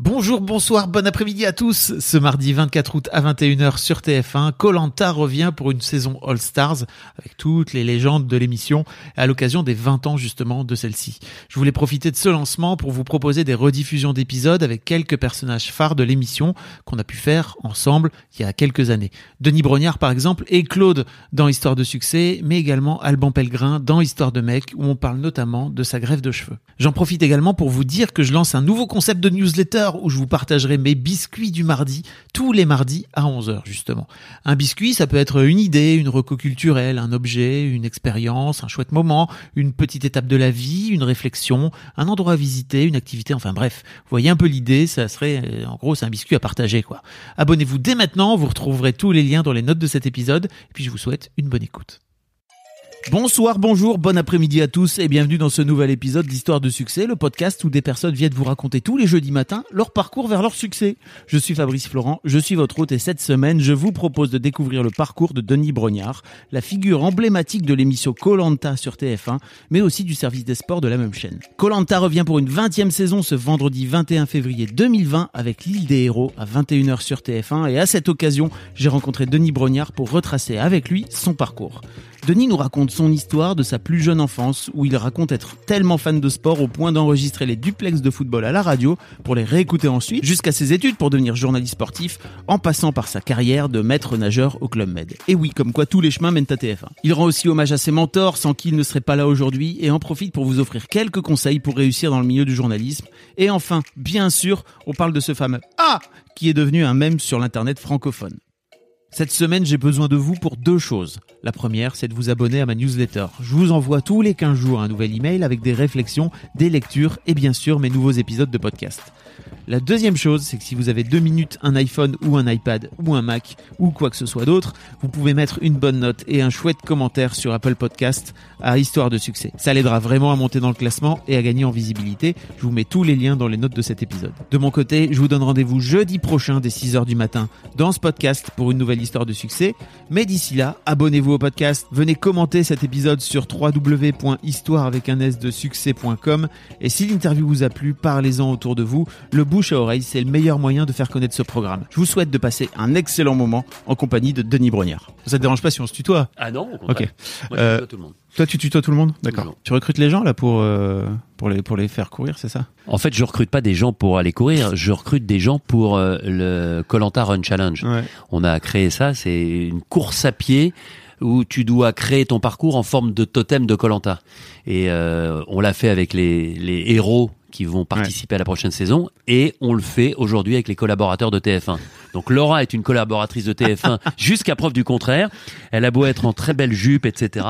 Bonjour, bonsoir, bon après-midi à tous. Ce mardi 24 août à 21h sur TF1, Colanta revient pour une saison All Stars avec toutes les légendes de l'émission à l'occasion des 20 ans justement de celle-ci. Je voulais profiter de ce lancement pour vous proposer des rediffusions d'épisodes avec quelques personnages phares de l'émission qu'on a pu faire ensemble il y a quelques années. Denis Brognard par exemple et Claude dans Histoire de succès, mais également Alban Pellegrin dans Histoire de mec où on parle notamment de sa grève de cheveux. J'en profite également pour vous dire que je lance un nouveau concept de newsletter où je vous partagerai mes biscuits du mardi, tous les mardis à 11h justement. Un biscuit, ça peut être une idée, une reco culturelle, un objet, une expérience, un chouette moment, une petite étape de la vie, une réflexion, un endroit à visiter, une activité, enfin bref. Vous voyez un peu l'idée, ça serait, euh, en gros, c'est un biscuit à partager quoi. Abonnez-vous dès maintenant, vous retrouverez tous les liens dans les notes de cet épisode, et puis je vous souhaite une bonne écoute. Bonsoir, bonjour, bon après-midi à tous et bienvenue dans ce nouvel épisode d'Histoire de succès, le podcast où des personnes viennent vous raconter tous les jeudis matins leur parcours vers leur succès. Je suis Fabrice Florent, je suis votre hôte et cette semaine, je vous propose de découvrir le parcours de Denis Brognard, la figure emblématique de l'émission Colanta sur TF1, mais aussi du service des sports de la même chaîne. Colanta revient pour une 20e saison ce vendredi 21 février 2020 avec l'île des héros à 21h sur TF1 et à cette occasion, j'ai rencontré Denis Brognard pour retracer avec lui son parcours. Denis nous raconte son histoire de sa plus jeune enfance où il raconte être tellement fan de sport au point d'enregistrer les duplex de football à la radio pour les réécouter ensuite jusqu'à ses études pour devenir journaliste sportif en passant par sa carrière de maître nageur au Club Med. Et oui, comme quoi tous les chemins mènent à TF1. Il rend aussi hommage à ses mentors sans qui ne serait pas là aujourd'hui et en profite pour vous offrir quelques conseils pour réussir dans le milieu du journalisme. Et enfin, bien sûr, on parle de ce fameux Ah qui est devenu un mème sur l'internet francophone. Cette semaine, j'ai besoin de vous pour deux choses. La première, c'est de vous abonner à ma newsletter. Je vous envoie tous les 15 jours un nouvel email avec des réflexions, des lectures et bien sûr mes nouveaux épisodes de podcast. La deuxième chose, c'est que si vous avez deux minutes, un iPhone ou un iPad ou un Mac ou quoi que ce soit d'autre, vous pouvez mettre une bonne note et un chouette commentaire sur Apple Podcast à Histoire de succès. Ça l'aidera vraiment à monter dans le classement et à gagner en visibilité. Je vous mets tous les liens dans les notes de cet épisode. De mon côté, je vous donne rendez-vous jeudi prochain dès 6h du matin dans ce podcast pour une nouvelle histoire de succès. Mais d'ici là, abonnez-vous au podcast, venez commenter cet épisode sur www.histoire avec un s de succès.com et si l'interview vous a plu, parlez-en autour de vous. Le bouche à oreille, c'est le meilleur moyen de faire connaître ce programme. Je vous souhaite de passer un excellent moment en compagnie de Denis Brognard. Ça te dérange pas si on se tutoie? Ah non, au contraire. Ok. Moi, je Euh, tutoie tout le monde. Toi, tu tutoies tout le monde? D'accord. Tu recrutes les gens là pour euh, pour les pour les faire courir, c'est ça? En fait, je recrute pas des gens pour aller courir, je recrute des gens pour euh, le Colanta Run Challenge. Ouais. On a créé ça, c'est une course à pied où tu dois créer ton parcours en forme de totem de Colanta. Et euh, on l'a fait avec les, les héros qui vont participer à la prochaine saison et on le fait aujourd'hui avec les collaborateurs de TF1. Donc Laura est une collaboratrice de TF1 jusqu'à preuve du contraire. Elle a beau être en très belle jupe, etc.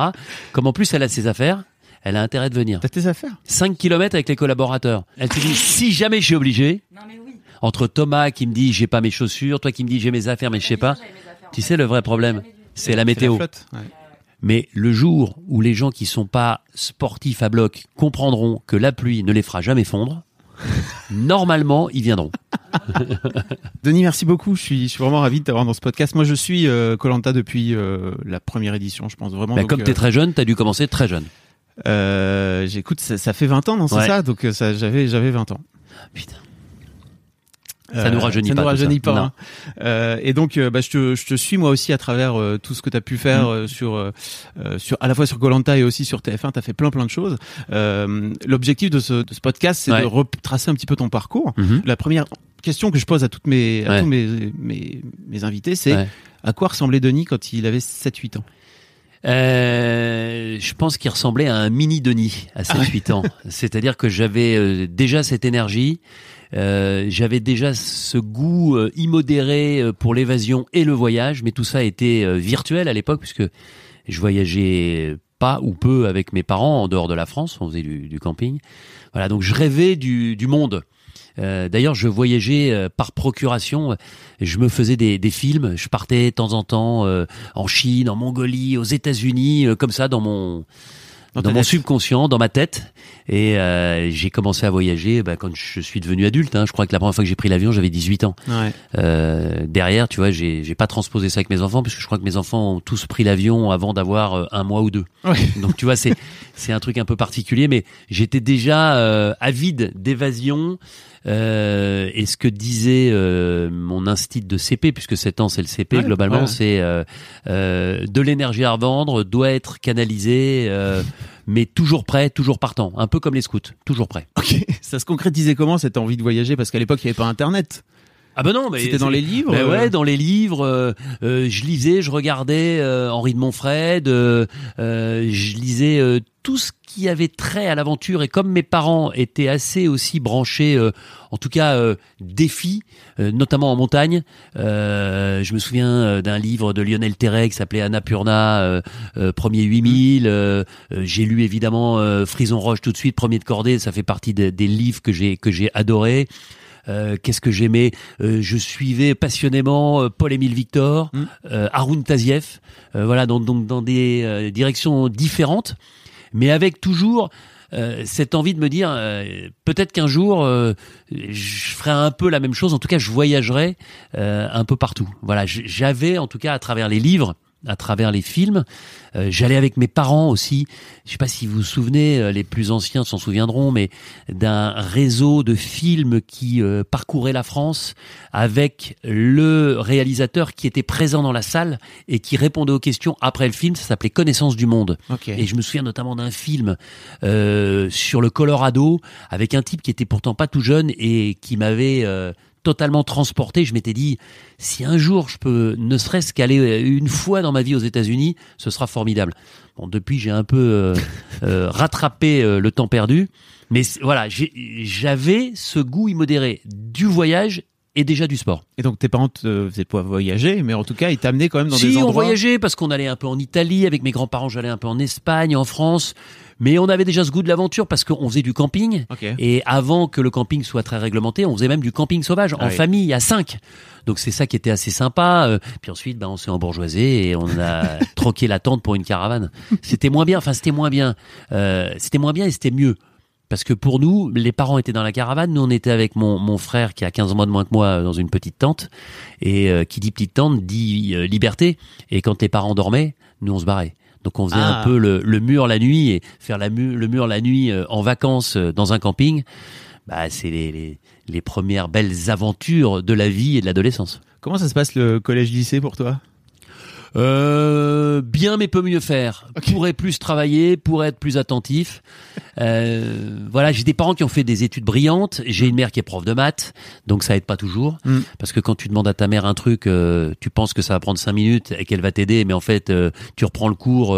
Comme en plus elle a ses affaires, elle a intérêt de venir. T'as tes affaires? 5 km avec les collaborateurs. Elle te dit, si jamais je suis obligé, entre Thomas qui me dit j'ai pas mes chaussures, toi qui me dis j'ai mes affaires mais je sais pas, tu sais le vrai problème, c'est la météo. flotte ouais. Mais le jour où les gens qui sont pas sportifs à bloc comprendront que la pluie ne les fera jamais fondre, normalement ils viendront. Denis, merci beaucoup. Je suis, je suis vraiment ravi de t'avoir dans ce podcast. Moi, je suis Colanta depuis euh, la première édition, je pense vraiment. Bah, Donc, comme euh, tu es très jeune, tu as dû commencer très jeune. euh, j'écoute, ça, ça fait 20 ans, non, c'est Ouais. ça? Donc, euh, ça, j'avais, j'avais 20 ans. Putain. Ça nous rajeunit ça pas, nous rajeunit ça. pas. Hein. Euh, et donc, euh, bah, je, te, je te suis moi aussi à travers euh, tout ce que tu as pu faire Mm. euh, sur, euh, euh, sur, à la fois sur Colanta et aussi sur TF1. Tu as fait plein plein de choses. Euh, L'objectif de ce, de ce podcast, c'est Ouais. de retracer un petit peu ton parcours. Mhm. La première question que je pose à toutes mes, à Ouais. tous mes, mes, mes invités, c'est Ouais. à quoi ressemblait Denis quand il avait 7-8 ans? Euh, je pense qu'il ressemblait à un mini Denis à 7-8 ans. C'est-à-dire que j'avais euh, déjà cette énergie, euh, j'avais déjà ce goût euh, immodéré euh, pour l'évasion et le voyage, mais tout ça était virtuel à l'époque puisque je voyageais pas ou peu avec mes parents en dehors de la France. On faisait du, du camping. Voilà, donc je rêvais du, du monde. Euh, D'ailleurs, je voyageais euh, par procuration. Je me faisais des, des, films. Je partais de temps en temps euh, en Chine, en Mongolie, aux États-Unis, comme ça dans mon dans, dans mon subconscient, dans ma tête. Et euh, j'ai commencé à voyager bah, quand je suis devenu adulte. Hein. Je crois que la première fois que j'ai pris l'avion, j'avais 18 ans. Ouais. Euh, derrière, tu vois, j'ai j'ai pas transposé ça avec mes enfants, parce que je crois que mes enfants ont tous pris l'avion avant d'avoir euh, un mois ou deux. Ouais. Donc tu vois, c'est c'est un truc un peu particulier, mais j'étais déjà euh, avide d'évasion. Euh, et ce que disait euh, mon instinct de CP, puisque 7 ans c'est le CP Ouais, globalement, ouais. c'est euh, euh, de l'énergie à revendre, doit être canalisé, euh, mais toujours prêt, toujours partant, un peu comme les scouts, toujours prêt. Ok. Ça se concrétisait comment cette envie de voyager? Parce qu'à l'époque, il n'y avait pas Internet. Ah ben non, mais C'était dans les livres Ben euh ouais, dans les livres, euh, euh, je lisais, je regardais euh, Henri de Montfred, euh, euh, je lisais euh, tout ce qui avait trait à l'aventure. Et comme mes parents étaient assez aussi branchés, euh, en tout cas euh, défis, euh, notamment en montagne, euh, je me souviens euh, d'un livre de Lionel Terret qui s'appelait Annapurna, euh, euh, premier 8000. euh, euh, j'ai lu évidemment euh, Frison Roche tout de suite, premier de cordée. Ça fait partie des, des livres que j'ai que j'ai adoré. Euh, Qu'est-ce que j'aimais Euh, Je suivais passionnément euh, Paul-Émile Victor, Mm. euh, Haroun Tazieff, euh, voilà, donc, donc dans des euh, directions différentes, mais avec toujours euh, cette envie de me dire euh, peut-être qu'un jour euh, je ferai un peu la même chose. En tout cas, je voyagerai euh, un peu partout. Voilà, j'avais en tout cas à travers les livres à travers les films. Euh, J'allais avec mes parents aussi. Je sais pas si vous vous souvenez, euh, les plus anciens s'en souviendront, mais d'un réseau de films qui euh, parcourait la France avec le réalisateur qui était présent dans la salle et qui répondait aux questions après le film. Ça s'appelait Connaissance du monde. Ok. Et je me souviens notamment d'un film euh, sur le Colorado avec un type qui était pourtant pas tout jeune et qui m'avait euh, totalement transporté. Je m'étais dit, si un jour je peux ne serait-ce qu'aller une fois dans ma vie aux États-Unis, ce sera formidable. Bon, depuis j'ai un peu euh, euh, rattrapé euh, le temps perdu, mais voilà, j'avais ce goût immodéré du voyage et déjà du sport. Et donc tes parents te faisaient pas voyager, mais en tout cas, ils t'amenaient quand même dans si, des on endroits. voyageait parce qu'on allait un peu en Italie avec mes grands-parents, j'allais un peu en Espagne, en France, mais on avait déjà ce goût de l'aventure parce qu'on faisait du camping. Et avant que le camping soit très réglementé, on faisait même du camping sauvage en Ah oui. famille à cinq. Donc c'est ça qui était assez sympa. Euh, Puis ensuite, ben, on s'est embourgeoisé et on a troqué la tente pour une caravane. C'était moins bien. Enfin, c'était moins bien. Euh, c'était moins bien et c'était mieux. Parce que pour nous, les parents étaient dans la caravane, nous on était avec mon, mon frère qui a 15 mois de moins que moi euh, dans une petite tente. Et euh, qui dit petite tente dit euh, liberté. Et quand les parents dormaient, nous on se barrait. Donc on faisait Ah. un peu le, le mur la nuit et faire la mu- le mur la nuit euh, en vacances euh, dans un camping. Bah, c'est les, les, les premières belles aventures de la vie et de l'adolescence. Comment ça se passe le collège-lycée pour toi? Euh, bien mais peut mieux faire. Pourrait plus travailler, pourrait être plus attentif. Euh, voilà, j'ai des parents qui ont fait des études brillantes. J'ai une mère qui est prof de maths, donc ça aide pas toujours. Mm. Parce que quand tu demandes à ta mère un truc, euh, tu penses que ça va prendre cinq minutes et qu'elle va t'aider, mais en fait, euh, tu reprends le cours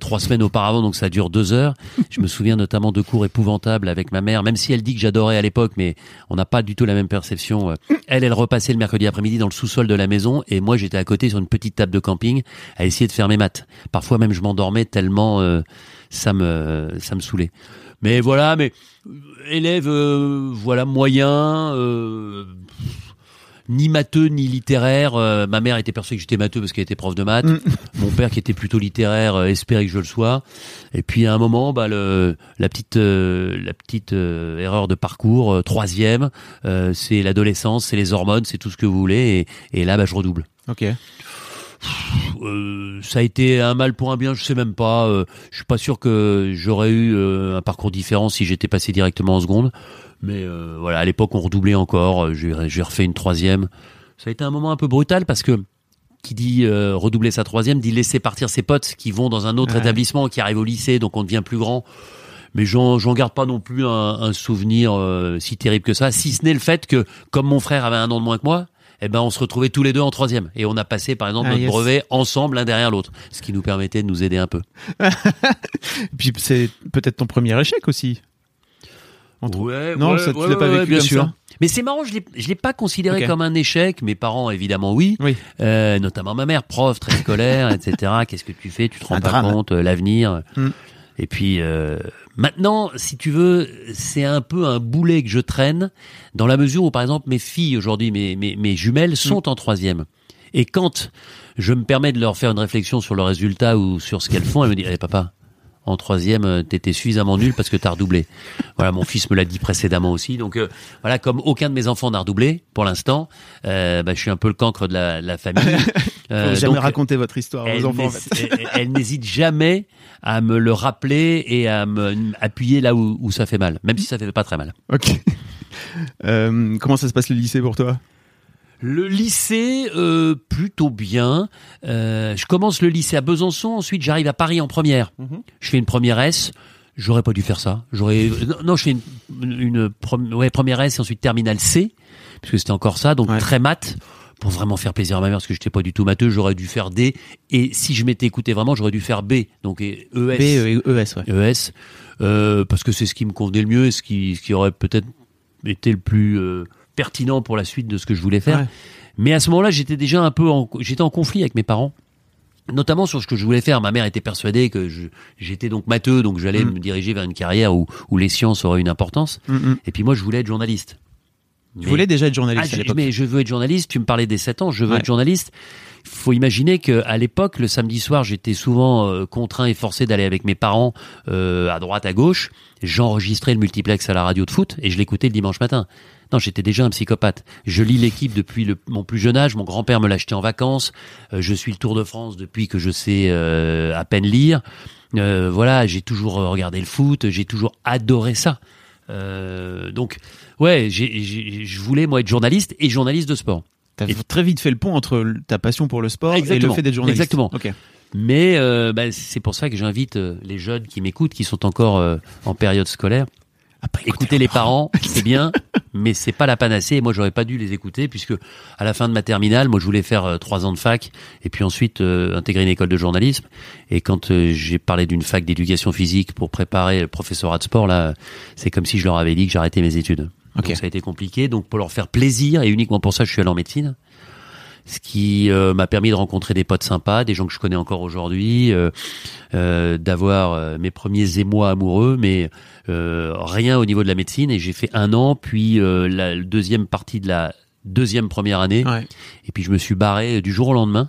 trois semaines auparavant, donc ça dure deux heures. Je me souviens notamment de cours épouvantables avec ma mère, même si elle dit que j'adorais à l'époque, mais on n'a pas du tout la même perception. Elle, elle repassait le mercredi après-midi dans le sous-sol de la maison, et moi, j'étais à côté sur une petite table de camping à essayer de faire mes maths. Parfois même, je m'endormais tellement euh, ça me ça me saoulait. Mais voilà, mais euh, élève, euh, voilà moyen. Euh, ni matheux ni littéraire. Euh, ma mère était persuadée que j'étais matheux parce qu'elle était prof de maths. Mon père qui était plutôt littéraire euh, espérait que je le sois. Et puis à un moment, bah, le, la petite, euh, la petite erreur de parcours, troisième, c'est l'adolescence, c'est les hormones, c'est tout ce que vous voulez. Et, et là, bah, je redouble. Ok. Euh, ça a été un mal pour un bien, je sais même pas. Euh, je suis pas sûr que j'aurais eu euh, un parcours différent si j'étais passé directement en seconde. Mais euh, voilà, à l'époque, on redoublait encore. Euh, J'ai refait une troisième. Ça a été un moment un peu brutal parce que qui dit euh, redoubler sa troisième dit laisser partir ses potes qui vont dans un autre Ouais. établissement, qui arrivent au lycée, donc on devient plus grand. Mais j'en j'en garde pas non plus un, un souvenir euh, si terrible que ça, si ce n'est le fait que, comme mon frère avait un an de moins que moi, eh ben on se retrouvait tous les deux en troisième et on a passé par exemple Ah, notre yes. brevet ensemble l'un derrière l'autre, ce qui nous permettait de nous aider un peu. Puis c'est peut-être ton premier échec aussi. Ouais, non, ouais, ça, tu ouais, l'as pas vécu bien comme sûr. ça Mais c'est marrant, je l'ai, je l'ai pas considéré comme un échec. Mes parents, évidemment, oui. Oui. Euh, notamment ma mère, prof, très scolaire, etc. Qu'est-ce que tu fais? Tu te rends Un pas drame. compte euh, l'avenir. Mm. Et puis euh, maintenant, si tu veux, c'est un peu un boulet que je traîne dans la mesure où, par exemple, mes filles aujourd'hui, mes, mes, mes jumelles sont en troisième. Et quand je me permets de leur faire une réflexion sur le résultat ou sur ce qu'elles font, elles me disent eh, "Papa, en troisième, euh, t'étais suffisamment nul parce que t'as redoublé." Voilà, mon fils me l'a dit précédemment aussi. Donc euh, voilà, comme aucun de mes enfants n'a redoublé pour l'instant, euh, bah, je suis un peu le cancre de la, la famille. Euh, jamais raconter votre histoire aux enfants. en n'hés- fait. elle- elle n'hésite jamais à me le rappeler et à me appuyer là où, où ça fait mal, même si ça fait pas très mal. Ok. Euh, comment ça se passe le lycée pour toi? Le lycée, euh, plutôt bien. Euh, je commence le lycée à Besançon, ensuite j'arrive à Paris en première. Je fais une première S. J'aurais pas dû faire ça. J'aurais non, non, je fais une, une prom- ouais, première S et ensuite terminale C, puisque c'était encore ça, donc Ouais. très maths pour vraiment faire plaisir à ma mère parce que j'étais pas du tout matheux. J'aurais dû faire D et si je m'étais écouté vraiment, j'aurais dû faire B, donc et ES. B et ES, ouais. ES, euh, parce que c'est ce qui me convenait le mieux et ce qui, ce qui aurait peut-être été le plus euh, pertinent pour la suite de ce que je voulais faire. Ouais. Mais à ce moment-là, j'étais déjà un peu en, j'étais en conflit avec mes parents. Notamment sur ce que je voulais faire. Ma mère était persuadée que je- j'étais donc matheux, donc j'allais Mm. me diriger vers une carrière où, où les sciences auraient une importance. Mm, mm. Et puis moi, je voulais être journaliste. Tu Mais- voulais déjà être ah, journaliste à l'époque. mais je veux être journaliste. Tu me parlais des 7 ans. Je veux Ouais. être journaliste. Faut imaginer que à l'époque, le samedi soir, j'étais souvent euh, contraint et forcé d'aller avec mes parents euh, à droite, à gauche. J'enregistrais le multiplex à la radio de foot et je l'écoutais le dimanche matin. Non, j'étais déjà un psychopathe. Je lis l'équipe depuis le- mon plus jeune âge. Mon grand-père me l'achetait en vacances. Euh, je suis le Tour de France depuis que je sais euh, à peine lire. Euh, voilà, j'ai toujours regardé le foot. J'ai toujours adoré ça. Donc, ouais, je voulais moi être journaliste et journaliste de sport. T'as Et- très vite fait le pont entre ta passion pour le sport et le Exactement. fait d'être journaliste. Exactement. Ok. Mais bah, c'est pour ça que j'invite les jeunes qui m'écoutent, qui sont encore en période scolaire, Après, écouter les parents, c'est bien, mais c'est pas la panacée. Et moi, j'aurais pas dû les écouter puisque à la fin de ma terminale, moi, je voulais faire euh, trois ans de fac et puis ensuite euh, intégrer une école de journalisme. Et quand euh, j'ai parlé d'une fac d'éducation physique pour préparer le professorat de sport, là, c'est comme si je leur avais dit que j'arrêtais mes études. Donc ça a été compliqué. Donc pour leur faire plaisir et uniquement pour ça, je suis allé en médecine ce qui euh, m'a permis de rencontrer des potes sympas, des gens que je connais encore aujourd'hui, euh, euh, d'avoir mes premiers émois amoureux, mais rien au niveau de la médecine. Et j'ai fait un an, puis la deuxième partie de la deuxième première année, Ouais. et puis je me suis barré du jour au lendemain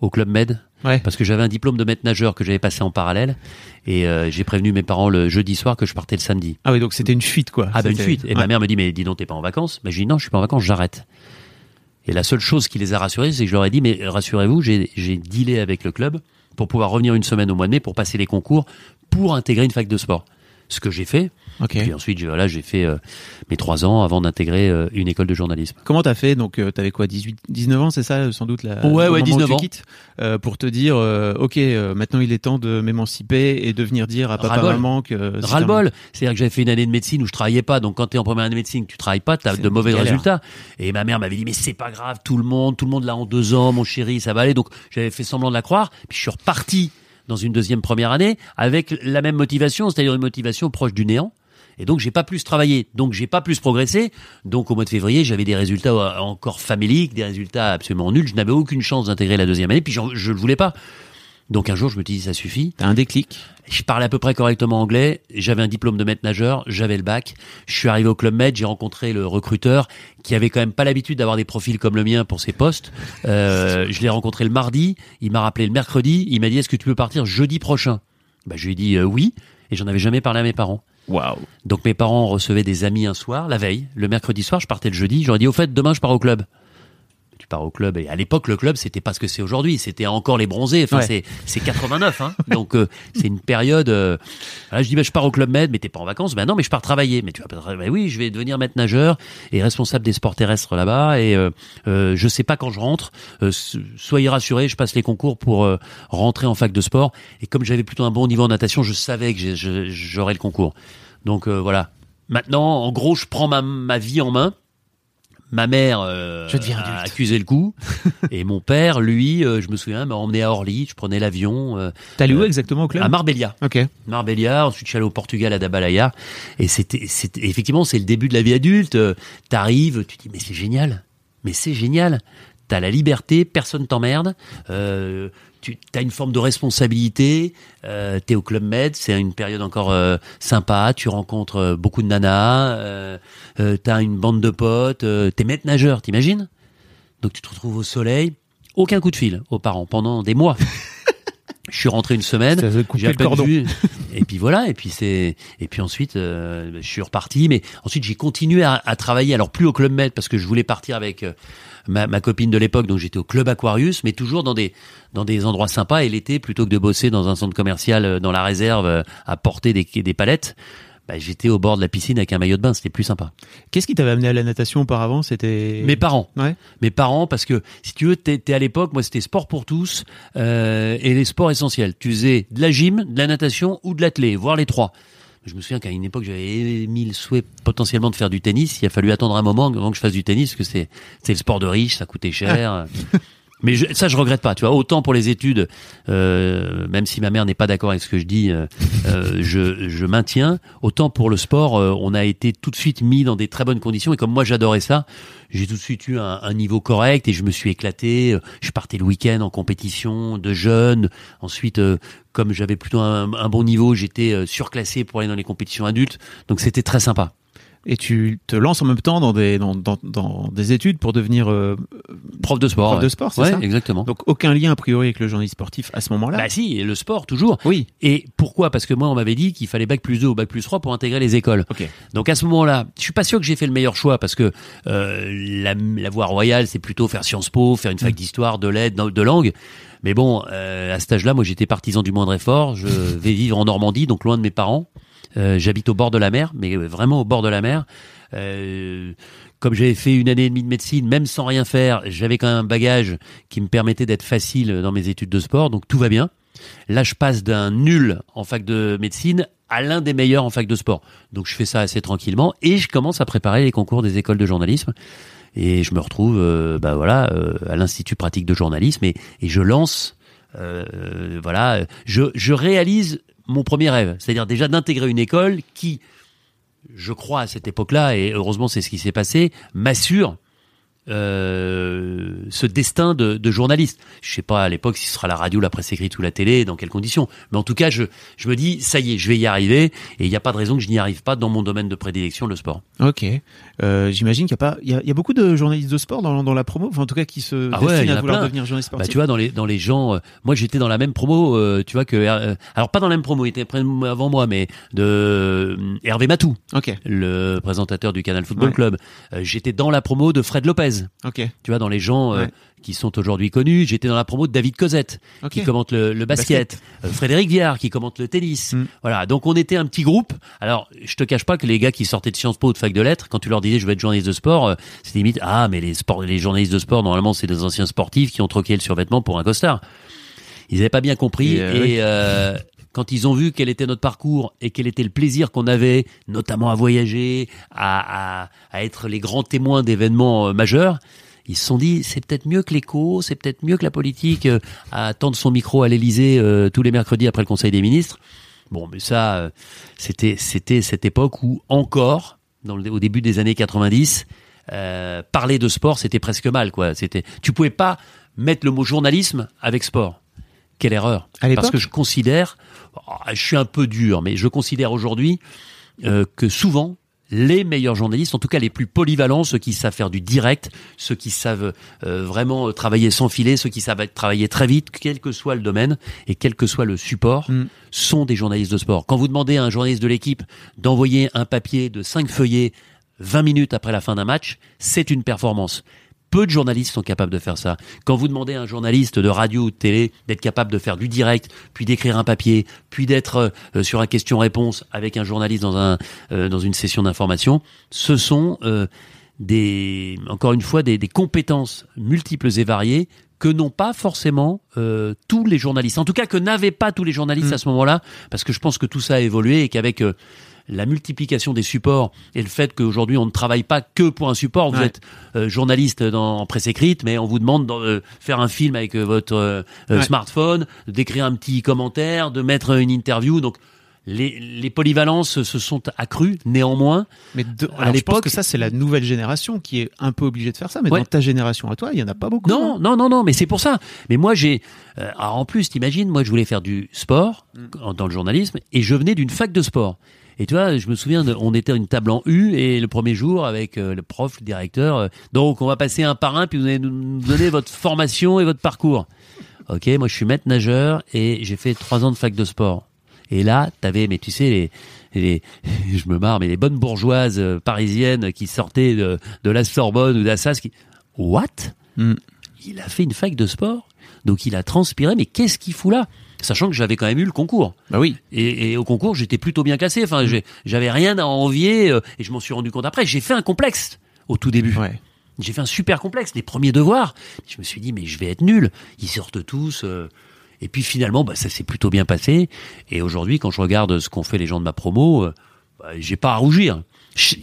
au club med Ouais. parce que j'avais un diplôme de maître nageur que j'avais passé en parallèle et euh, j'ai prévenu mes parents le jeudi soir que je partais le samedi. Ah oui, donc c'était une fuite, quoi. Ah ben une fuite. Et ma mère me dit mais dis donc t'es pas en vacances Mais je dis non je suis pas en vacances j'arrête. Et la seule chose qui les a rassurés c'est que je leur ai dit mais rassurez-vous j'ai dealé avec le club pour pouvoir revenir une semaine au mois de mai pour passer les concours pour intégrer une fac de sport. Ce que j'ai fait. Puis ensuite j'ai- voilà fait euh, mes trois ans avant d'intégrer euh, une école de journalisme. Comment t'as fait Donc, euh, t'avais quoi 18, 19 ans, c'est ça, sans doute la, Ouais, ouais, moment où 19 tu ans. quittes, euh, pour te dire, euh, ok, euh, maintenant il est temps de m'émanciper et de venir dire à papa, Ras-le-bol. maman que. Ras-le-bol. C'est-à-dire que j'avais fait une année de médecine où je travaillais pas. Donc quand tu es en première année de médecine, tu travailles pas, tu as C'est de mauvais résultats. Et ma mère m'avait dit mais c'est pas grave, tout le monde, tout le monde l'a en deux ans, mon chéri, ça va aller. Donc j'avais fait semblant de la croire. Puis je suis reparti dans une deuxième première année avec la même motivation, c'est-à-dire une motivation proche du néant. Et donc j'ai pas plus travaillé, donc j'ai pas plus progressé. Donc au mois de février, j'avais des résultats euh, encore faméliques, des résultats absolument nuls. Je n'avais aucune chance d'intégrer la deuxième année, puis je ne voulais pas. Donc un jour, je me suis dit ça suffit. T'as un déclic. Je parlais à peu près correctement anglais. J'avais un diplôme de maître nageur. J'avais le bac. Je suis arrivé au Club Med. J'ai rencontré le recruteur qui avait quand même pas l'habitude d'avoir des profils comme le mien pour ses postes. Euh, je l'ai rencontré le mardi. Il m'a rappelé le mercredi. Il m'a dit est-ce que tu peux partir jeudi prochain? Bah, Je lui ai dit euh, oui. Et j'en avais jamais parlé à mes parents. Waouh. Donc mes parents recevaient des amis un soir, la veille, le mercredi soir, je partais le jeudi, j'aurais dit au fait demain je pars au club. Pars au club et à l'époque le club c'était pas ce que c'est aujourd'hui, c'était encore les bronzés, enfin Ouais. c'est c'est 89 hein. Donc euh, c'est une période euh, voilà, je dis bah, je pars au club med mais t'es pas en vacances. Ben non mais je pars travailler. Mais tu vas pas travailler. Ben oui, je vais devenir maître nageur et responsable des sports terrestres là-bas et euh, je sais pas quand je rentre. Soyez rassurés, je passe les concours pour rentrer en fac de sport et comme j'avais plutôt un bon niveau en natation, je savais que j'aurais le concours. Donc voilà. Maintenant, en gros, je prends ma, ma vie en main, Ma mère euh, Je a accusé le coup et mon père, lui, euh, je me souviens, m'a emmené à Orly. Je prenais l'avion euh, allé où Euh, exactement au club? à Marbella. Ok. Marbella, ensuite je suis allé au Portugal à Dabalaya et c'était c'était effectivement c'est le début de la vie adulte, Euh, t'arrives, tu dis mais c'est génial. Mais c'est génial. T'as la liberté, personne t'emmerde. Euh, tu as une forme de responsabilité. Euh, T'es au club med, c'est une période encore euh, sympa. Tu rencontres euh, beaucoup de nanas. Euh, euh, T'as une bande de potes. T'es maître nageur, t'imagines? Donc tu te retrouves au soleil. Aucun coup de fil aux parents pendant des mois. Je suis rentré une semaine. J'ai le cordon. vu. Et puis voilà. Et puis c'est. Et puis ensuite, euh, je suis reparti. Mais ensuite, j'ai continué à, à travailler. Alors plus au club Med parce que je voulais partir avec euh, ma, ma copine de l'époque. Donc j'étais au club Aquarius, mais toujours dans des dans des endroits sympas. Et l'été, plutôt que de bosser dans un centre commercial euh, dans la réserve euh, à porter des des palettes, bah, j'étais au bord de la piscine avec un maillot de bain. C'était plus sympa. Qu'est-ce qui t'avait amené à la natation auparavant? C'était. Mes parents. Ouais. Mes parents, parce que si tu veux, t'es à l'époque, moi c'était sport pour tous euh, et les sports essentiels. Tu faisais de la gym, de la natation ou de l'athlé, voire les trois. Je me souviens qu'à une époque, j'avais émis le souhait potentiellement de faire du tennis. Il a fallu attendre un moment avant que je fasse du tennis, parce que c'est c'est le sport de riche, ça coûtait cher. Mais je, ça, je regrette pas. Tu vois, autant pour les études, euh, même si ma mère n'est pas d'accord avec ce que je dis, euh, euh, je, je maintiens. Autant pour le sport, euh, on a été tout de suite mis dans des très bonnes conditions. Et comme moi, j'adorais ça, j'ai tout de suite eu un, un niveau correct et je me suis éclaté. Je partais le week-end en compétition de jeunes. Ensuite, euh, comme j'avais plutôt un, un bon niveau, j'étais euh, surclassé pour aller dans les compétitions adultes. Donc c'était très sympa. Et tu te lances en même temps dans des dans, dans, dans des études pour devenir euh, Prof de sport. Prof de sport, c'est Ouais, ça exactement. donc aucun lien a priori avec le journalisme sportif à ce moment-là. Bah si, et le sport toujours. oui. Et pourquoi? Parce que moi, on m'avait dit qu'il fallait bac plus 2 ou bac plus 3 pour intégrer les écoles. Ok. Donc à ce moment-là, je suis pas sûr que j'ai fait le meilleur choix parce que euh, la, la voie royale, c'est plutôt faire Sciences Po, faire une fac d'histoire, de lettres, de langue. Mais bon, euh, à cet âge-là, moi, j'étais partisan du moindre effort. Je vais vivre en Normandie, donc loin de mes parents. Euh, J'habite au bord de la mer, mais vraiment au bord de la mer. Euh, comme j'avais fait une année et demie de médecine, même sans rien faire, j'avais quand même un bagage qui me permettait d'être facile dans mes études de sport, donc tout va bien. Là, je passe d'un nul en fac de médecine à l'un des meilleurs en fac de sport. Donc, je fais ça assez tranquillement et je commence à préparer les concours des écoles de journalisme. Et je me retrouve, euh, bah voilà, euh, à l'institut pratique de journalisme et, je lance, voilà, je réalise mon premier rêve, c'est-à-dire déjà d'intégrer une école qui, je crois à cette époque-là, et heureusement c'est ce qui s'est passé, m'assure euh, ce destin de, de journaliste. Je sais pas à l'époque si ce sera la radio, la presse écrite ou la télé, dans quelles conditions. Mais en tout cas, je, je me dis, ça y est, je vais y arriver. Et il n'y a pas de raison que je n'y arrive pas dans mon domaine de prédilection, le sport. Ok. Euh, J'imagine qu'il y a pas, il y a, il y a beaucoup de journalistes de sport dans, dans la promo, enfin en tout cas qui se Ah ouais, destinent à vouloir plein. devenir journaliste Bah, sportif. tu vois, dans les, dans les gens, euh, moi j'étais dans la même promo, euh, tu vois, que, euh, alors pas dans la même promo, il était avant moi, mais de Hervé Matou, ok. le présentateur du Canal Football Ouais. Club. J'étais dans la promo de Fred Lopez. Ok. Tu vois, dans les gens euh, qui sont aujourd'hui connus, j'étais dans la promo de David Cosette, qui commente le, le basket, Euh, Frédéric Viard, qui commente le tennis. Mm. Voilà, donc on était un petit groupe. Alors, je te cache pas que les gars qui sortaient de Sciences Po ou de fac de lettres, quand tu leur disais je vais être journaliste de sport, euh, c'était limite ah mais les sports, les journalistes de sport normalement c'est des anciens sportifs qui ont troqué le survêtement pour un costard. Ils avaient pas bien compris Et, euh, euh, quand ils ont vu quel était notre parcours et quel était le plaisir qu'on avait, notamment à voyager, à, à, à être les grands témoins d'événements euh, majeurs, ils se sont dit c'est peut-être mieux que l'écho, c'est peut-être mieux que la politique euh, à tendre son micro à l'Élysée euh, tous les mercredis après le Conseil des ministres. Bon, mais ça, euh, c'était c'était cette époque où encore, dans le, au début des années 90, euh, parler de sport c'était presque mal quoi. C'était, tu pouvais pas mettre le mot journalisme avec sport. Quelle erreur À Parce que je considère, je suis un peu dur, mais je considère aujourd'hui euh, que souvent les meilleurs journalistes, en tout cas les plus polyvalents, ceux qui savent faire du direct, ceux qui savent euh, vraiment euh, travailler sans filet, ceux qui savent travailler très vite, quel que soit le domaine et quel que soit le support, Mm. sont des journalistes de sport. Quand vous demandez à un journaliste de l'équipe d'envoyer un papier de 5 feuillets 20 minutes après la fin d'un match, c'est une performance. Peu de journalistes sont capables de faire ça. Quand vous demandez à un journaliste de radio ou de télé d'être capable de faire du direct, puis d'écrire un papier, puis d'être euh, sur un question-réponse avec un journaliste dans un euh, dans une session d'information, ce sont euh, des encore une fois des, des compétences multiples et variées que n'ont pas forcément euh, tous les journalistes. En tout cas, que n'avaient pas tous les journalistes Mm. à ce moment-là, parce que je pense que tout ça a évolué et qu'avec euh, la multiplication des supports et le fait qu'aujourd'hui on ne travaille pas que pour un support. Vous Ouais. êtes euh, journaliste dans, en presse écrite, mais on vous demande de euh, faire un film avec euh, votre Ouais. smartphone, d'écrire un petit commentaire, de mettre une interview. Donc les, les polyvalences se sont accrues. Néanmoins, Mais de- À alors, je pense l'époque- que ça, c'est la nouvelle génération qui est un peu obligée de faire ça. Mais Ouais. dans ta génération à toi, il y en a pas beaucoup. Non, hein. non, non, non, mais c'est pour ça. Mais moi, j'ai. euh, en plus, t'imagines, moi, je voulais faire du sport en- dans le journalisme et je venais d'une fac de sport. Et tu vois, je me souviens, de- on était à une table en U et le premier jour avec euh, le prof, le directeur. euh, donc, on va passer un par un puis vous allez nous- donner votre formation et votre parcours. Ok, moi, je suis maître nageur et j'ai fait trois ans de fac de sport. Et là, t'avais, mais tu sais, les, les, je me marre, mais les bonnes bourgeoises euh, parisiennes qui sortaient de, de la Sorbonne ou d'Assas, qui, what? Mm. Il a fait une fac de sport, donc il a transpiré, mais qu'est-ce qu'il fout là? Sachant que j'avais quand même eu le concours. Bah oui. Et, et au concours, j'étais plutôt bien classé. Enfin, j'ai- j'avais rien à envier, euh, et je m'en suis rendu compte après. J'ai fait un complexe au tout début. Ouais. J'ai fait un super complexe, les premiers devoirs. Je me suis dit, mais je vais être nul. Ils sortent tous. euh, Et puis finalement, bah, ça s'est plutôt bien passé. Et aujourd'hui, quand je regarde ce qu'ont fait les gens de ma promo, euh, bah, j'ai pas à rougir.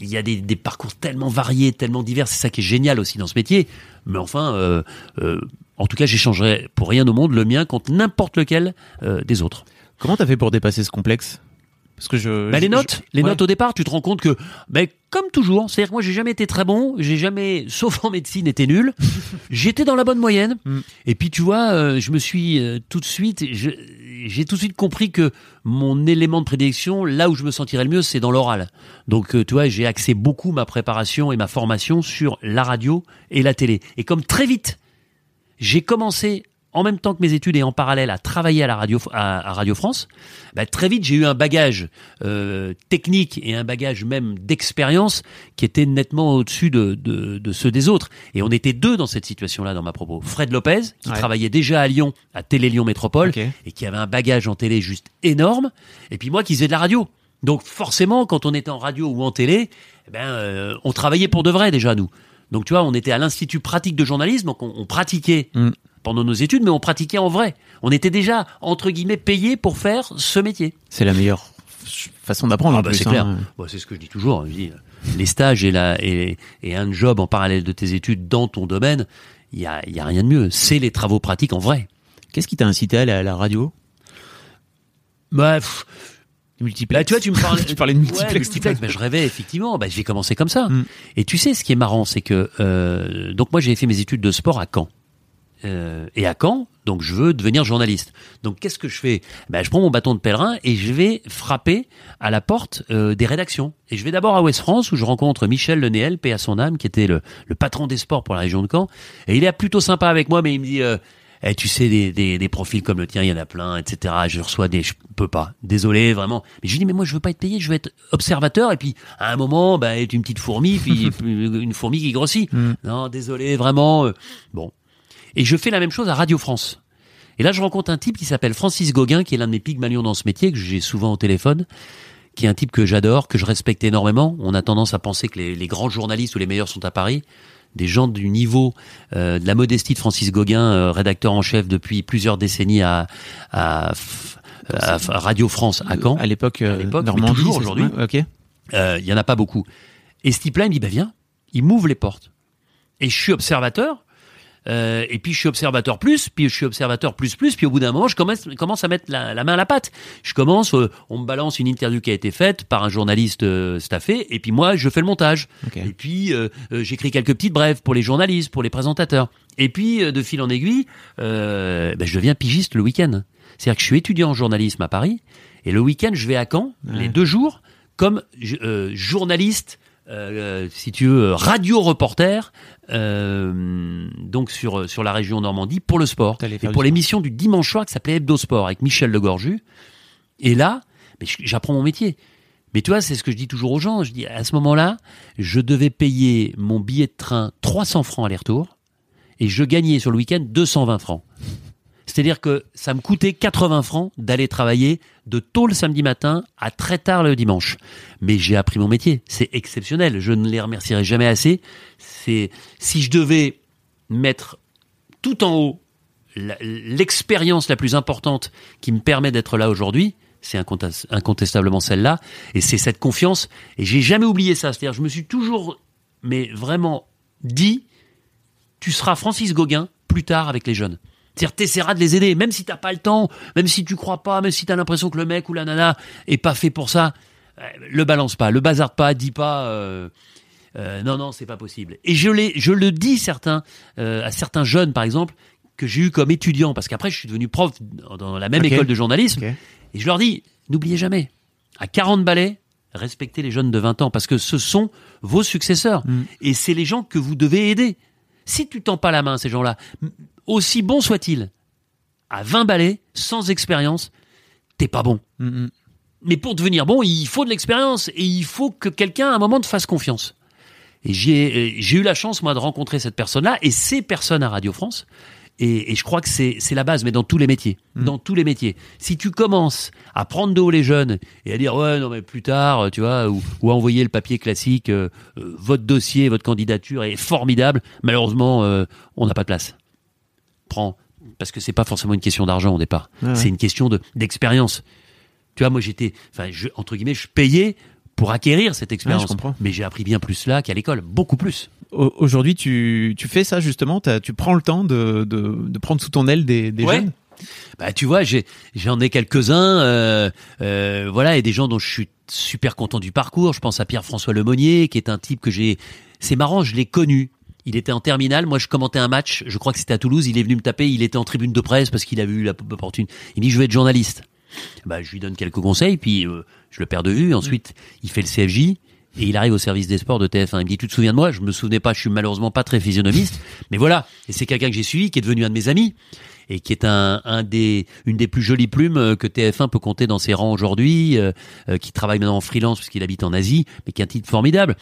Il y a des, des parcours tellement variés, tellement divers. C'est ça qui est génial aussi dans ce métier. Mais enfin, euh, euh, en tout cas, j'échangerais pour rien au monde le mien contre n'importe lequel euh, des autres. Comment t'as fait pour dépasser ce complexe? Parce que je. Bah, je- les notes, je- les ouais. notes au départ, tu te rends compte que, ben comme toujours, c'est-à-dire que moi j'ai jamais été très bon, j'ai jamais, sauf en médecine, été nul. J'étais dans la bonne moyenne. Mm. Et puis tu vois, euh, je me suis euh, tout de suite, j'ai tout de suite compris que mon élément de prédilection, là où je me sentirais le mieux, c'est dans l'oral. Donc euh, tu vois, j'ai axé beaucoup ma préparation et ma formation sur la radio et la télé. Et comme très vite, j'ai commencé en même temps que mes études et en parallèle à travailler à la radio à, à Radio France, bah, très vite j'ai eu un bagage euh, technique et un bagage même d'expérience qui était nettement au-dessus de, de, de ceux des autres. Et on était deux dans cette situation-là dans ma propos. Fred Lopez, qui Ouais. travaillait déjà à Lyon, à Télé Lyon Métropole, et qui avait un bagage en télé juste énorme, et puis moi qui faisais de la radio. Donc forcément, quand on était en radio ou en télé, eh ben, euh, on travaillait pour de vrai déjà, nous. Donc tu vois, on était à l'Institut pratique de journalisme, donc on, on pratiquait Mm. pendant nos études, mais on pratiquait en vrai. On était déjà, entre guillemets, payés pour faire ce métier. C'est la meilleure façon d'apprendre. en Ah bah, hein. clair. Bon, c'est ce que je dis toujours. Je dis, les stages et, la, et, et un job en parallèle de tes études dans ton domaine, il y a, y a rien de mieux. C'est les travaux pratiques en vrai. Qu'est-ce qui t'a incité à aller à la radio? Bah, pff, Multiplex. Là, tu vois, tu me tu parlais de multiplex. Ouais, multiplex. Ben, je rêvais effectivement. Ben, j'ai commencé comme ça. Mm. Et tu sais, ce qui est marrant, c'est que euh, donc moi j'ai fait mes études de sport à Caen. Euh, et à Caen, donc je veux devenir journaliste. Donc qu'est-ce que je fais? Ben, Je prends mon bâton de pèlerin et je vais frapper à la porte euh, des rédactions. Et je vais d'abord à Ouest France où je rencontre Michel Lenéel, paix à son âme, qui était le, le patron des sports pour la région de Caen. Et il est plutôt sympa avec moi, mais il me dit... Euh, eh, tu sais, des, des, des profils comme le tien, il y en a plein, etc. Je reçois des, je peux pas. Désolé, vraiment. Mais je lui dis, mais moi, je veux pas être payé, je veux être observateur. Et puis, à un moment, bah, être une petite fourmi, puis une fourmi qui grossit. Non, désolé, vraiment. euh, Bon. Et je fais la même chose à Radio France. Et là, je rencontre un type qui s'appelle Francis Gauguin, qui est l'un de mes pygmalions dans ce métier, que j'ai souvent au téléphone, qui est un type que j'adore, que je respecte énormément. On a tendance à penser que les, les grands journalistes ou les meilleurs sont à Paris. Des gens du niveau, euh, de la modestie de Francis Gauguin, euh, rédacteur en chef depuis plusieurs décennies à, à, à- à Radio France à Caen. À l'époque, euh, À l'époque, mais Normandie. toujours aujourd'hui. ok. Euh, Il y en a pas beaucoup. Et ce type-là, il me dit, bah viens, il m'ouvre les portes. Et je suis observateur, euh, et puis je suis observateur plus, puis je suis observateur plus plus, puis au bout d'un moment, je commence, commence à mettre la, la main à la pâte. Je commence, euh, on me balance une interview qui a été faite par un journaliste euh, staffé, et puis moi, je fais le montage. Et puis, j'écris quelques petites brèves pour les journalistes, pour les présentateurs. Et puis, de fil en aiguille, ben, je deviens pigiste le week-end. C'est-à-dire que je suis étudiant en journalisme à Paris, et le week-end, je vais à Caen, les deux jours, comme journaliste, euh, si tu veux, radio-reporter, euh, donc sur, sur la région Normandie, pour le sport. Et pour l'émission du dimanche soir qui s'appelait Hebdo Sport, avec Michel Legorju. Et là, j'apprends mon métier. Mais tu vois, c'est ce que je dis toujours aux gens. Je dis, à ce moment-là, je devais payer mon billet de train 300 francs aller-retour et je gagnais sur le week-end 220 francs. C'est-à-dire que ça me coûtait 80 francs d'aller travailler de tôt le samedi matin à très tard le dimanche. Mais j'ai appris mon métier. C'est exceptionnel. Je ne les remercierai jamais assez. C'est, si je devais mettre tout en haut l'expérience la plus importante qui me permet d'être là aujourd'hui, c'est incontes- incontestablement celle-là. Et c'est cette confiance. Et j'ai jamais oublié ça. C'est-à-dire, je me suis toujours, mais vraiment dit, tu seras Francis Gauguin plus tard avec les jeunes. C'est-à-dire, t'essaieras de les aider, même si t'as pas le temps, même si tu crois pas, même si t'as l'impression que le mec ou la nana est pas fait pour ça. euh, Le balance pas, le bazarde pas, dis pas. euh, euh, non, non, c'est pas possible. Et je, le dis certains, euh, à certains jeunes, par exemple, que j'ai eu comme étudiants, parce qu'après, je suis devenu prof dans- la même école de journalisme, et je leur dis, n'oubliez jamais, à 40 balais, respectez les jeunes de 20 ans, parce que ce sont vos successeurs, Mm. et c'est les gens que vous devez aider. Si tu tends pas la main à ces gens-là, aussi bon soit-il, à 20 balais, sans expérience, t'es pas bon. Mm, mm. Mais pour devenir bon, il faut de l'expérience et il faut que quelqu'un à un moment te fasse confiance. Et j'ai euh, j'ai eu la chance moi de rencontrer cette personne-là et ces personnes à Radio France. Et, et je crois que c'est la base, mais dans tous les métiers, dans tous les métiers. Si tu commences à prendre de haut les jeunes et à dire ouais non mais plus tard, tu vois, ou, ou à envoyer le papier classique, euh, euh, votre dossier, votre candidature est formidable. Malheureusement, euh, on n'a pas de place. Prends parce que c'est pas forcément une question d'argent au départ. Ouais. C'est une question de d'expérience. Tu vois, moi j'étais, enfin, entre guillemets, je payais pour acquérir cette expérience. comprends. Mais j'ai appris bien plus là qu'à l'école, beaucoup plus. Au- Aujourd'hui, tu, tu fais ça justement Tu prends le temps de, de, de prendre sous ton aile des, des Ouais. jeunes? Bah, tu vois, j'ai, j'en ai quelques-uns, euh, euh, voilà, et des gens dont je suis super content du parcours. Je pense à Pierre-François Lemonnier, qui est un type que j'ai, c'est marrant, je l'ai connu. Il était en terminale, moi je commentais un match, je crois que c'était à Toulouse, il est venu me taper, il était en tribune de presse parce qu'il avait eu la opportunité. Il me dit je veux être journaliste. Bah, je lui donne quelques conseils, puis euh, je le perds de vue. Ensuite, il fait le CFJ et il arrive au service des sports de TF1. Il me dit, tu te souviens de moi? Je me souvenais pas, je suis malheureusement pas très physionomiste, mais voilà. Et c'est quelqu'un que j'ai suivi, qui est devenu un de mes amis et qui est un, un des, une des plus jolies plumes euh, que TF1 peut compter dans ses rangs aujourd'hui, euh, euh, qui travaille maintenant en freelance parce qu'il habite en Asie, mais qui a un titre formidable.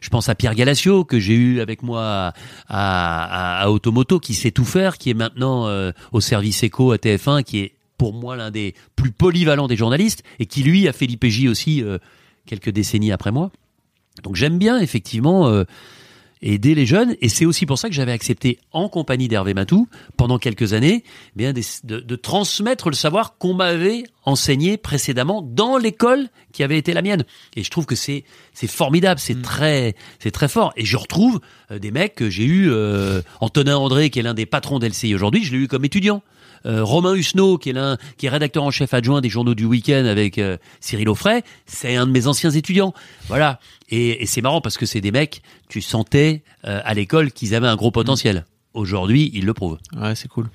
Je pense à Pierre Galassio que j'ai eu avec moi à, à, à Automoto, qui sait tout faire, qui est maintenant euh, au service éco à TF1, qui est pour moi l'un des plus polyvalents des journalistes et qui lui a fait l'IPJ aussi euh, quelques décennies après moi. Donc j'aime bien effectivement euh, aider les jeunes et c'est aussi pour ça que j'avais accepté en compagnie d'Hervé Matou pendant quelques années eh bien de, de transmettre le savoir qu'on m'avait enseigné précédemment dans l'école qui avait été la mienne. Et je trouve que c'est c'est formidable c'est très c'est très fort. Et je retrouve euh, des mecs que j'ai eu euh, Antonin André qui est l'un des patrons d'LCI aujourd'hui je l'ai eu comme étudiant Romain Husneau, qui est l'un, qui est rédacteur en chef adjoint des journaux du week-end avec euh, Cyril Offray, c'est un de mes anciens étudiants. Voilà. Et, et c'est marrant parce que c'est des mecs, tu sentais euh, à l'école qu'ils avaient un gros potentiel. Aujourd'hui, ils le prouvent. Ouais, c'est cool.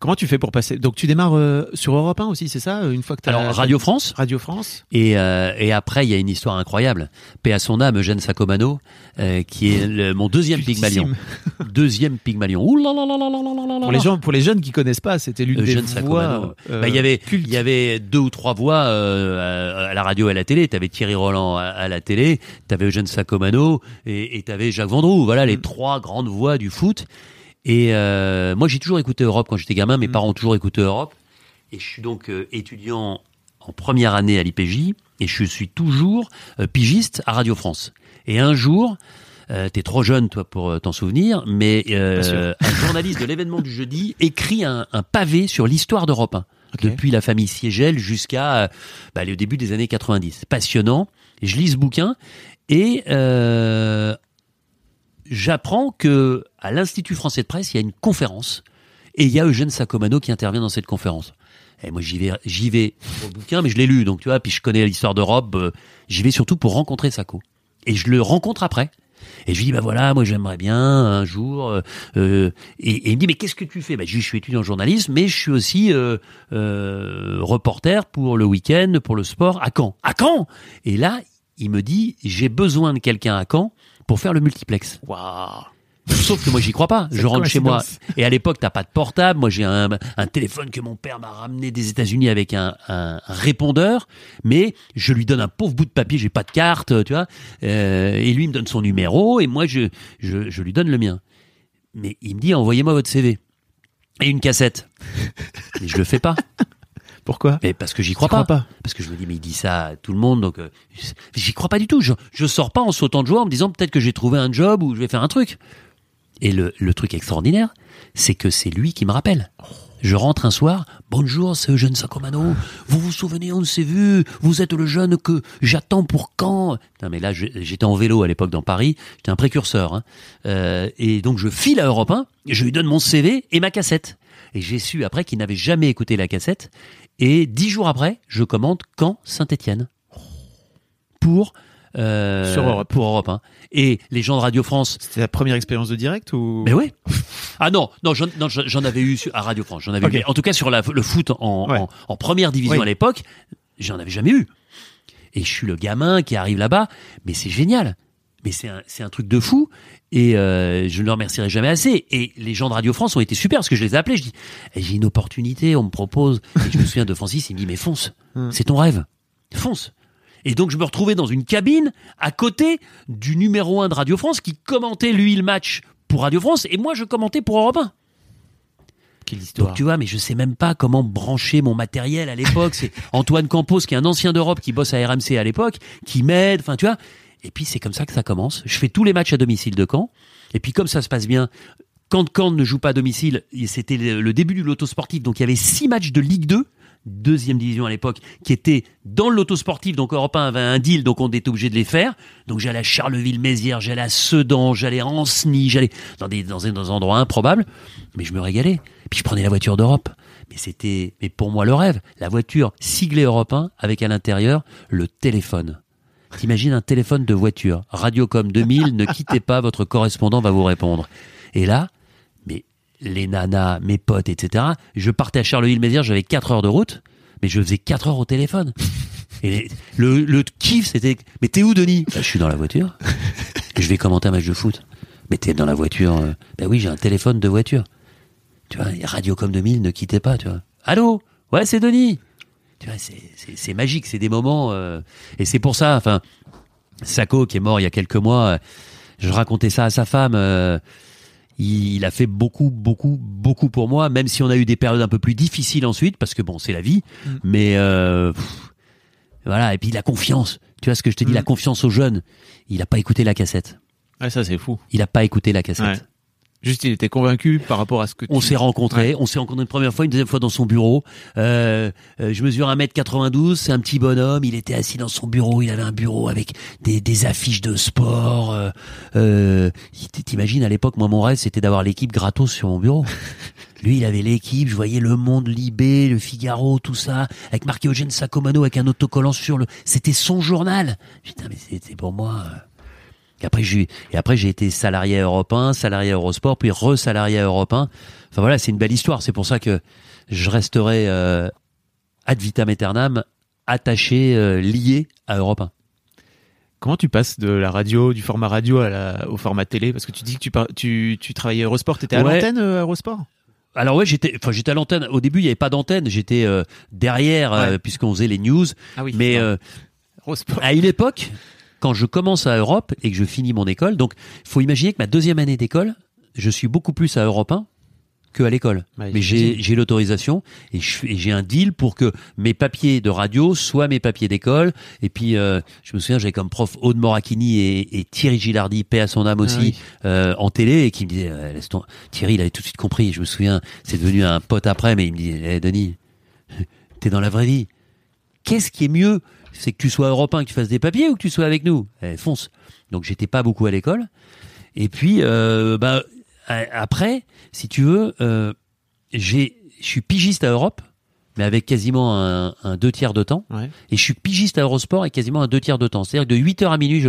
Comment tu fais pour passer? Donc tu démarres euh, sur Europe 1 aussi, c'est ça? Une fois que. Alors Radio France. Radio France. Et, euh, et après, il y a une histoire incroyable. Paix à son âme, Eugène Sacomano, euh, qui est le, mon deuxième Pygmalion. deuxième Pygmalion. Ouh Pour les gens, pour les jeunes qui connaissent pas, c'était l'une des voix. Euh, bah, il y avait, il y avait deux ou trois voix euh, à, à, la radio et à la télé. T'avais Thierry Roland à, à la télé, t'avais Eugène Sacomano et t'avais Jacques Vendroux. Voilà les mm. trois grandes voix du foot. Et euh, moi, j'ai toujours écouté Europe quand j'étais gamin. Mm. Mes parents ont toujours écouté Europe. Et je suis donc euh, étudiant en première année à l'IPJ et je suis toujours euh, pigiste à Radio France. Et un jour, t'es trop jeune toi pour t'en souvenir, mais un journaliste de l'événement du jeudi écrit un, un pavé sur l'histoire d'Europe 1 Ok. depuis la famille Siegel jusqu'à bah, le début des années 90. Passionnant. Je lis ce bouquin et euh, j'apprends que à l'Institut français de presse, il y a une conférence et il y a Eugène Sacomano qui intervient dans cette conférence. Et moi, j'y vais, j'y vais au bouquin, mais je l'ai lu, donc tu vois, puis je connais l'histoire d'Europe. euh, j'y vais surtout pour rencontrer Saco. Et je le rencontre après. Et je lui dis, bah voilà, moi j'aimerais bien un jour. euh, euh, et, et il me dit, mais qu'est-ce que tu fais? Bah, Je lui dis, je suis étudiant en journalisme, mais je suis aussi euh, euh, reporter pour le week-end, pour le sport, à Caen. À Caen Et là, il me dit, j'ai besoin de quelqu'un à Caen pour faire le multiplex. Sauf que moi j'y crois pas. Je rentre chez moi et à l'époque t'as pas de portable. Moi j'ai un, un téléphone que mon père m'a ramené des États-Unis avec un, un- répondeur, mais je lui donne un pauvre bout de papier. J'ai pas de carte, tu vois. Euh, et lui il me donne son numéro et moi je, je je lui donne le mien. Mais il me dit envoyez-moi votre CV et une cassette. Mais je le fais pas. Pourquoi? Mais parce que j'y crois crois pas. Parce que je me dis, mais il dit ça à tout le monde, donc euh, j'y crois pas du tout. Je, je sors pas en sautant de joie en me disant peut-être que j'ai trouvé un job ou je vais faire un truc. Et le, le truc extraordinaire, c'est que c'est lui qui me rappelle. Je rentre un soir, bonjour, c'est Eugène Sacomano. Vous vous souvenez, on s'est vu. Vous êtes le jeune que j'attends pour quand? Putain, mais là, j'étais en vélo à l'époque dans Paris. J'étais un précurseur. hein. Euh, et donc, je file à Europe 1. Je lui donne mon CV et ma cassette. Et j'ai su après qu'il n'avait jamais écouté la cassette. Et dix jours après, je commande Caen Saint-Étienne pour euh, Sur Europe. pour Europe 1. Et les gens de Radio France C'était la première expérience de direct ou? Mais ouais. Ah non, non, j'en, avais eu à Radio France. J'en avais eu. En tout cas, sur la- le foot en, Ouais. en, en première division Oui. à l'époque, j'en avais jamais eu. Et je suis le gamin qui arrive là-bas, mais c'est génial. Mais c'est un, truc de fou. Et euh, je ne le remercierai jamais assez. Et les gens de Radio France ont été super parce que je les ai appelés. Je dis, Eh, j'ai une opportunité, on me propose. Et je me souviens de Francis, il me dit, mais fonce, c'est ton rêve, fonce. Et donc je me retrouvais dans une cabine à côté du numéro 1 de Radio France qui commentait lui le match pour Radio France et moi je commentais pour Europe 1. Quelle histoire. Donc tu vois, mais je sais même pas comment brancher mon matériel à l'époque. C'est Antoine Campos qui est un ancien d'Europe qui bosse à RMC à l'époque, qui m'aide, enfin tu vois. Et puis c'est comme ça que ça commence. Je fais tous les matchs à domicile de Caen. Et puis comme ça se passe bien, quand Caen ne joue pas à domicile, c'était le début du loto sportif, donc il y avait six matchs de Ligue 2, deuxième division à l'époque, qui étaient dans le loto sportif, donc Europe 1 avait un deal, donc on était obligé de les faire. Donc j'allais à Charleville-Mézières, j'allais à Sedan, j'allais à Ancenis, j'allais dans des, dans, des- dans des endroits improbables, mais je me régalais. Puis je prenais la voiture d'Europe. Mais c'était, mais pour moi le rêve, la voiture siglée Europe 1 avec à l'intérieur le téléphone. T'imagines un téléphone de voiture, Radiocom 2000, ne quittez pas, votre correspondant va vous répondre. Et là, mais les nanas, mes potes, etc. Je partais à Charleville-Mézières, j'avais 4 heures de route, mais je faisais 4 heures au téléphone. Et le, le kiff, c'était, mais t'es où, Denis? Bah, Je suis dans la voiture. Je vais commenter un match de foot. Mais t'es dans la voiture. Ben oui, j'ai un téléphone de voiture. Tu vois, Radiocom 2000, ne quittez pas, tu vois. Allô? Ouais, c'est Denis. Tu vois, c'est, magique, c'est des moments. euh, et c'est pour ça, enfin, Sako, qui est mort il y a quelques mois, euh, je racontais ça à sa femme. euh, il, il a fait beaucoup, beaucoup, beaucoup pour moi, même si on a eu des périodes un peu plus difficiles ensuite, parce que bon, c'est la vie. Mais euh, pff, voilà, et puis la confiance. Tu vois ce que je te dis, la confiance aux jeunes. Il a pas écouté la cassette. Ouais, ça c'est fou. Il a pas écouté la cassette. Ouais. Juste, il était convaincu par rapport à ce que tu... On s'est rencontrés, on s'est rencontrés une première fois, une deuxième fois dans son bureau. Euh, euh, je mesure 1m92, c'est un petit bonhomme, il était assis dans son bureau, il avait un bureau avec des, des affiches de sport. Euh, euh, T'imagines, à l'époque, moi mon rêve c'était d'avoir l'équipe gratos sur mon bureau. Lui, il avait l'équipe, je voyais Le Monde, Libé, Le Figaro, tout ça, avec marqué Eugène Sacomano avec un autocollant sur le... C'était son journal. Putain, mais c'était pour moi... et après, j'ai, et après, j'ai été salarié à Europe 1, salarié à Eurosport, puis re-salarié à Europe 1. Enfin voilà, c'est une belle histoire. C'est pour ça que je resterai euh, ad vitam aeternam attaché, euh, lié à Europe 1. Comment tu passes de la radio, du format radio à la, au format télé? Parce que tu dis que tu, par- tu, tu travaillais à Eurosport, t'étais à Ouais. l'antenne euh, à Eurosport? Alors ouais, j'étais, enfin j'étais à l'antenne. Au début, il n'y avait pas d'antenne. J'étais euh, derrière Ouais. puisqu'on faisait les news. Ah oui. Mais à une époque, quand je commence à Europe et que je finis mon école, donc faut imaginer que ma deuxième année d'école, je suis beaucoup plus à Europe 1 que à l'école. Ouais, Mais j'ai l'autorisation et j'ai un deal pour que mes papiers de radio soient mes papiers d'école. Et puis euh, je me souviens, j'avais comme prof Aude Moracchini et, et Thierry Gilardi, paix à son âme aussi, Ah oui. euh, en télé et qui me disait euh, laisse ton Thierry, il avait tout de suite compris. Je me souviens, c'est devenu un pote après, mais il me dit Eh, Denis, t'es dans la vraie vie. Qu'est-ce qui est mieux C'est que tu sois européen, que tu fasses des papiers ou que tu sois avec nous Eh, Fonce. Donc j'étais pas beaucoup à l'école. Et puis, euh, bah, après, si tu veux, euh, j'ai, je suis pigiste à Europe, mais avec quasiment un, un deux tiers de temps. Ouais. Et je suis pigiste à Eurosport avec quasiment un deux tiers de temps. C'est-à-dire que de 8h à minuit, je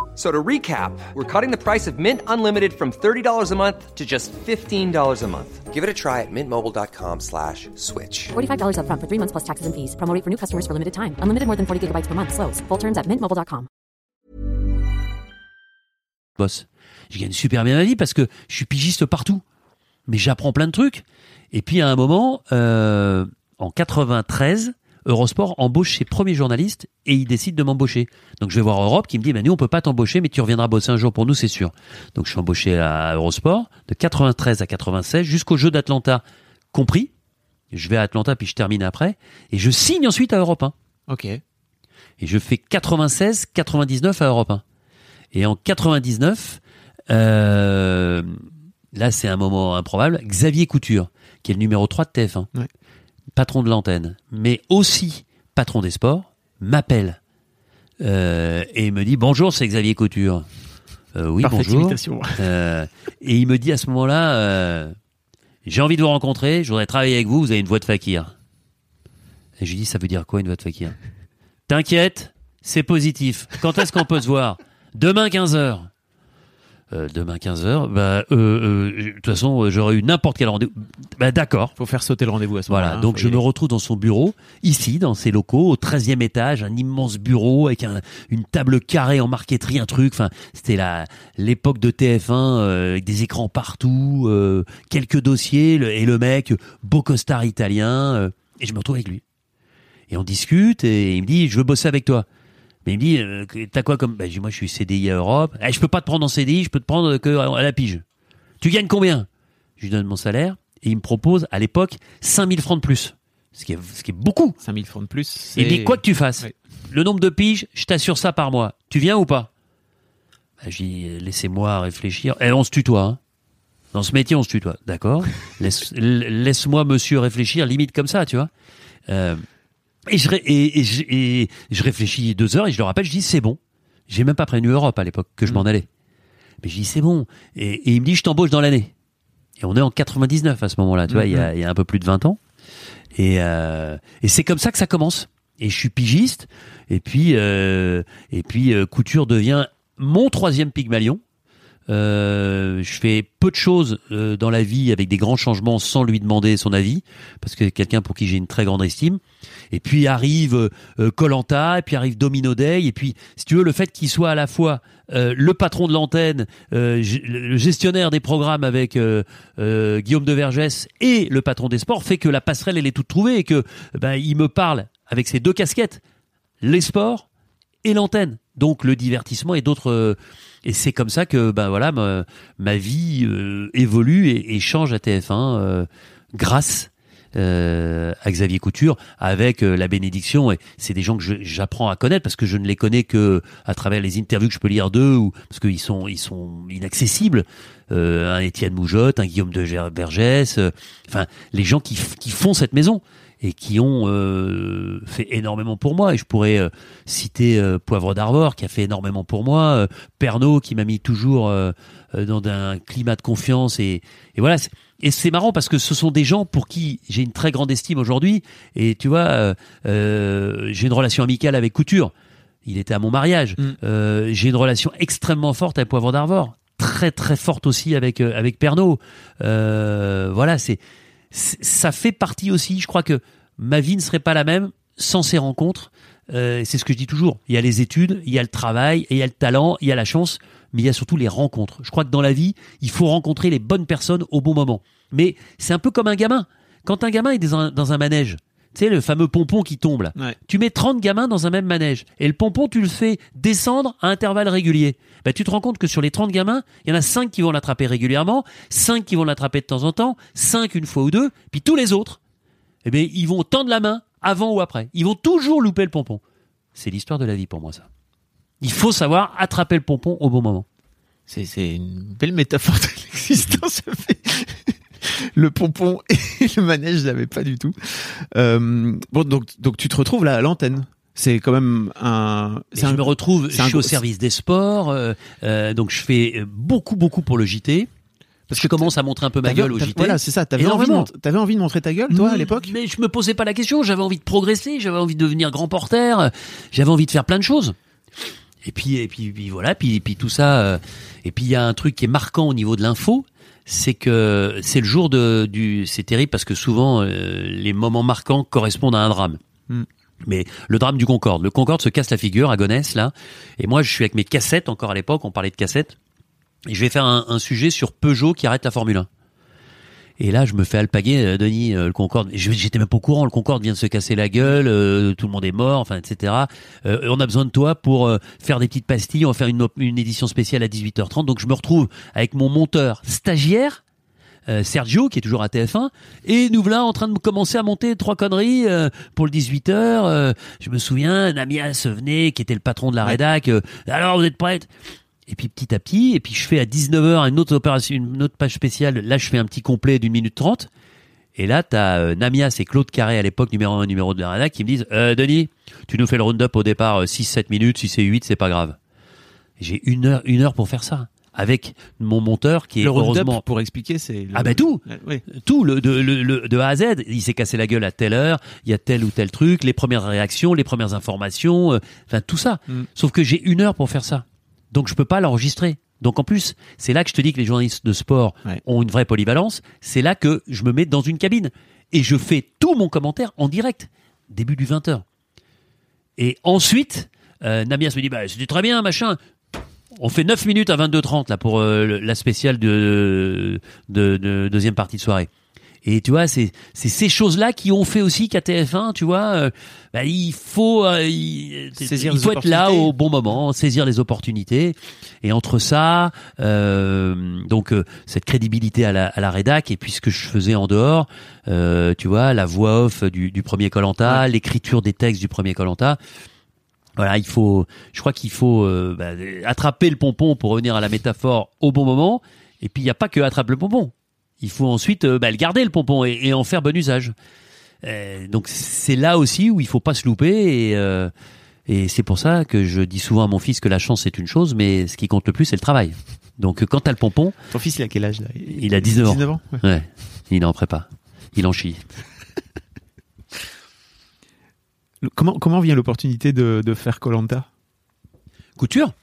So to recap, we're cutting the price of Mint Unlimited from $30 a month to just $15 a month. Give it a try at mintmobile.com slash switch. $45 upfront for three months plus taxes and fees. Promo rate for new customers for limited time. Unlimited more than 40 gigabytes per month. Slows. Full terms at mintmobile.com. bosse. Je gagne super bien ma vie parce que je suis pigiste partout. Mais j'apprends plein de trucs. Et puis à un moment, euh, en 93, Eurosport embauche ses premiers journalistes et il décide de m'embaucher. Donc je vais voir Europe qui me dit, bah, nous on peut pas t'embaucher, mais tu reviendras bosser un jour pour nous, c'est sûr. Donc je suis embauché à Eurosport de 93 à 96 jusqu'au jeu d'Atlanta compris. Je vais à Atlanta puis je termine après et je signe ensuite à Europe 1. Ok. Et je fais 96, 99 à Europe 1. Et en 99, euh, là c'est un moment improbable, Xavier Couture, qui est le numéro 3 de TF1, Ouais. Patron de l'antenne, mais aussi patron des sports, m'appelle euh, et me dit bonjour, c'est Xavier Couture. Euh, oui, bonjour. Euh, et il me dit à ce moment-là, euh, j'ai envie de vous rencontrer, je voudrais travailler avec vous, vous avez une voix de fakir. Et je lui dis, ça veut dire quoi une voix de fakir? T'inquiète, c'est positif. Quand est-ce qu'on peut se voir? Demain 15h. Euh, demain 15h, bah, euh, euh, de toute façon, j'aurais eu n'importe quel rendez-vous. Bah, d'accord. Faut faire sauter le rendez-vous à ce moment-là. Voilà, hein, donc faut je me retrouve dans son bureau, ici, dans ses locaux, au 13e étage, un immense bureau avec un- une table carrée en marqueterie, un truc. Enfin, c'était la l'époque de TF1 euh, avec des écrans partout, quelques dossiers le- et le mec beau costard italien. et je me retrouve avec lui. Et on discute et il me dit je veux bosser avec toi. Mais il me dit euh, t'as quoi comme bah, je dis, moi je suis CDI à Europe. Eh, je peux pas te prendre en CDI, je peux te prendre que à la pige. Tu gagnes combien? Je lui donne mon salaire et il me propose à l'époque 5000 francs de plus. Ce qui est, ce qui est beaucoup. 5000 francs de plus. Il me dit quoi que tu fasses, le nombre de piges, je t'assure ça par mois. Tu viens ou pas? Bah, Je dis laissez-moi réfléchir. Et on se tutoie. Hein. Dans ce métier, on se tutoie. D'accord? Laisse, Laisse-moi, monsieur, réfléchir, limite comme ça, tu vois. Euh, et, je, ré- et, et je, et je réfléchis deux heures et je le rappelle, je dis c'est bon. J'ai même pas prévenu Europe à l'époque que je m'en allais. Mais je dis c'est bon. Et, et il me dit je t'embauche dans l'année. Et on est en 99 à ce moment-là, tu vois, il y, a, il y a un peu plus de 20 ans. Et, euh, et c'est comme ça que ça commence. Et je suis pigiste. Et puis, euh, et puis euh, Couture devient mon troisième Pygmalion. Euh, je fais peu de choses euh, dans la vie avec des grands changements sans lui demander son avis, parce que c'est quelqu'un pour qui j'ai une très grande estime. Et puis arrive Colanta, et puis arrive Domino Day, et puis si tu veux le fait qu'il soit à la fois euh, le patron de l'antenne, euh, le gestionnaire des programmes avec euh, euh, Guillaume de Vergès et le patron des sports fait que la passerelle elle est toute trouvée et que ben il me parle avec ses deux casquettes, les sports et l'antenne. Donc le divertissement et d'autres euh, et c'est comme ça que ben voilà ma, ma vie euh, évolue et, change à TF1 euh, grâce euh, à Xavier Couture avec la bénédiction. Et c'est des gens que j'apprends à connaître parce que je ne les connais que à travers les interviews que je peux lire d'eux ou parce qu'ils sont ils sont inaccessibles un Étienne Moujotte un Guillaume de euh, enfin les gens qui, qui font cette maison et qui ont euh, fait énormément pour moi. Et je pourrais euh, citer euh, Poivre d'Arvor qui a fait énormément pour moi, euh, Pernod qui m'a mis toujours euh, euh, dans un climat de confiance et, et voilà. Et c'est marrant parce que ce sont des gens pour qui j'ai une très grande estime aujourd'hui. Et tu vois, euh, euh, j'ai une relation amicale avec Couture. Il était à mon mariage. Mm. Euh, j'ai une relation extrêmement forte avec Poivre d'Arvor. Très très forte aussi avec euh, avec Pernod. Euh, voilà, c'est- ça fait partie aussi. Je crois que ma vie ne serait pas la même sans ces rencontres. Euh, c'est ce que je dis toujours. Il y a les études, il y a le travail, il y a le talent, il y a la chance, mais il y a surtout les rencontres. Je crois que dans la vie, il faut rencontrer les bonnes personnes au bon moment. Mais c'est un peu comme un gamin. Quand un gamin est dans un, dans un manège, tu sais, le fameux pompon qui tombe là. Ouais. Tu mets 30 gamins dans un même manège. Et le pompon, tu le fais descendre à intervalles réguliers. Bah, tu te rends compte que sur les 30 gamins, il y en a 5 qui vont l'attraper régulièrement, 5 qui vont l'attraper de temps en temps, 5 une fois ou deux, puis tous les autres, eh bien, ils vont tendre la main avant ou après. Ils vont toujours louper le pompon. C'est l'histoire de la vie pour moi, ça. Il faut savoir attraper le pompon au bon moment. C'est, c'est une belle métaphore de l'existence. Le pompon et le manège, je l'avais pas du tout. Euh, bon, donc, donc tu te retrouves là à l'antenne. C'est quand même un. Je un- me retrouve, je suis au service des sports, euh, euh, donc je fais beaucoup, beaucoup pour le JT. Parce que je commence à montrer un peu ma gueule au JT. Voilà, c'est ça. T'avais envie, de, envie de montrer ta gueule, toi, à Mm, l'époque? Mais je me posais pas la question. J'avais envie de progresser. J'avais envie de devenir grand porteur. J'avais envie de faire plein de choses. Et puis, et puis, puis voilà. Puis, puis tout ça. euh, et puis il y a un truc qui est marquant au niveau de l'info, c'est que c'est le jour de du. C'est terrible parce que souvent euh, les moments marquants correspondent à un drame. Mm. Mais le drame du Concorde. Le Concorde se casse la figure à Gonesse là. Et moi, je suis avec mes cassettes. Encore à l'époque, on parlait de cassettes. Et je vais faire un, un sujet sur Peugeot qui arrête la Formule 1. Et là, je me fais alpaguer, euh, Denis, euh, le Concorde. J'étais même pas au courant. Le Concorde vient de se casser la gueule, euh, tout le monde est mort, enfin, etc. Euh, on a besoin de toi pour euh, faire des petites pastilles. On va faire une, une édition spéciale à 18h30. Donc, je me retrouve avec mon monteur stagiaire. euh, Sergio qui est toujours à TF1 et nous voilà en train de commencer à monter trois conneries euh, pour le 18h euh, je me souviens Namias venait qui était le patron de la rédac euh, alors vous êtes prête et puis petit à petit, et puis je fais à 19h une autre opération, une autre page spéciale. Là, je fais un petit complet d'une minute trente. Et là, t'as euh, Namias et Claude Carré à l'époque, numéro 1 numéro de la qui me disent euh, Denis, tu nous fais le round-up au départ 6-7 minutes, si c'est 8, c'est pas grave. J'ai une heure, une heure pour faire ça. Avec mon monteur qui est Le heureusement pour expliquer, c'est. le- Ah bah tout. Euh, Oui. tout le de, le- le- de A à Z. Il s'est cassé la gueule à telle heure, il y a tel ou tel truc, les premières réactions, les premières informations, euh, enfin tout ça. Mm. Sauf que j'ai une heure pour faire ça. Donc je peux pas l'enregistrer. Donc en plus, c'est là que je te dis que les journalistes de sport Ouais. ont une vraie polyvalence. C'est là que je me mets dans une cabine et je fais tout mon commentaire en direct, début du 20h. Et ensuite, euh, Namias me dit, bah, c'était très bien, machin. On fait 9 minutes à 22h30 là pour euh, la spéciale de, de, de deuxième partie de soirée. Et tu vois, c'est c'est ces choses-là qui ont fait aussi qu'à TF1, tu vois, euh, bah, il faut euh, il, Saisir il faut être là au bon moment, saisir les opportunités. Et entre ça, euh, donc euh, cette crédibilité à la, à la rédac et puis ce que je faisais en dehors, euh, tu vois, la voix off du, du premier Colanta, l'écriture des textes du premier Colanta. Voilà, il faut, je crois qu'il faut euh, bah, attraper le pompon pour revenir à la métaphore au bon moment. Et puis il n'y a pas que attraper le pompon. Il faut ensuite euh, bah, le garder le pompon et, et en faire bon usage. Euh, donc c'est là aussi où il faut pas se louper et euh, et c'est pour ça que je dis souvent à mon fils que la chance c'est une chose, mais ce qui compte le plus c'est le travail. Donc quand t'as le pompon, Ton fils, il a quel âge là? Il a 19 ans. 19 ans ouais. ouais, il est en prépa, il en chie. Comment, comment vient l'opportunité de, de faire Colanta? Couture,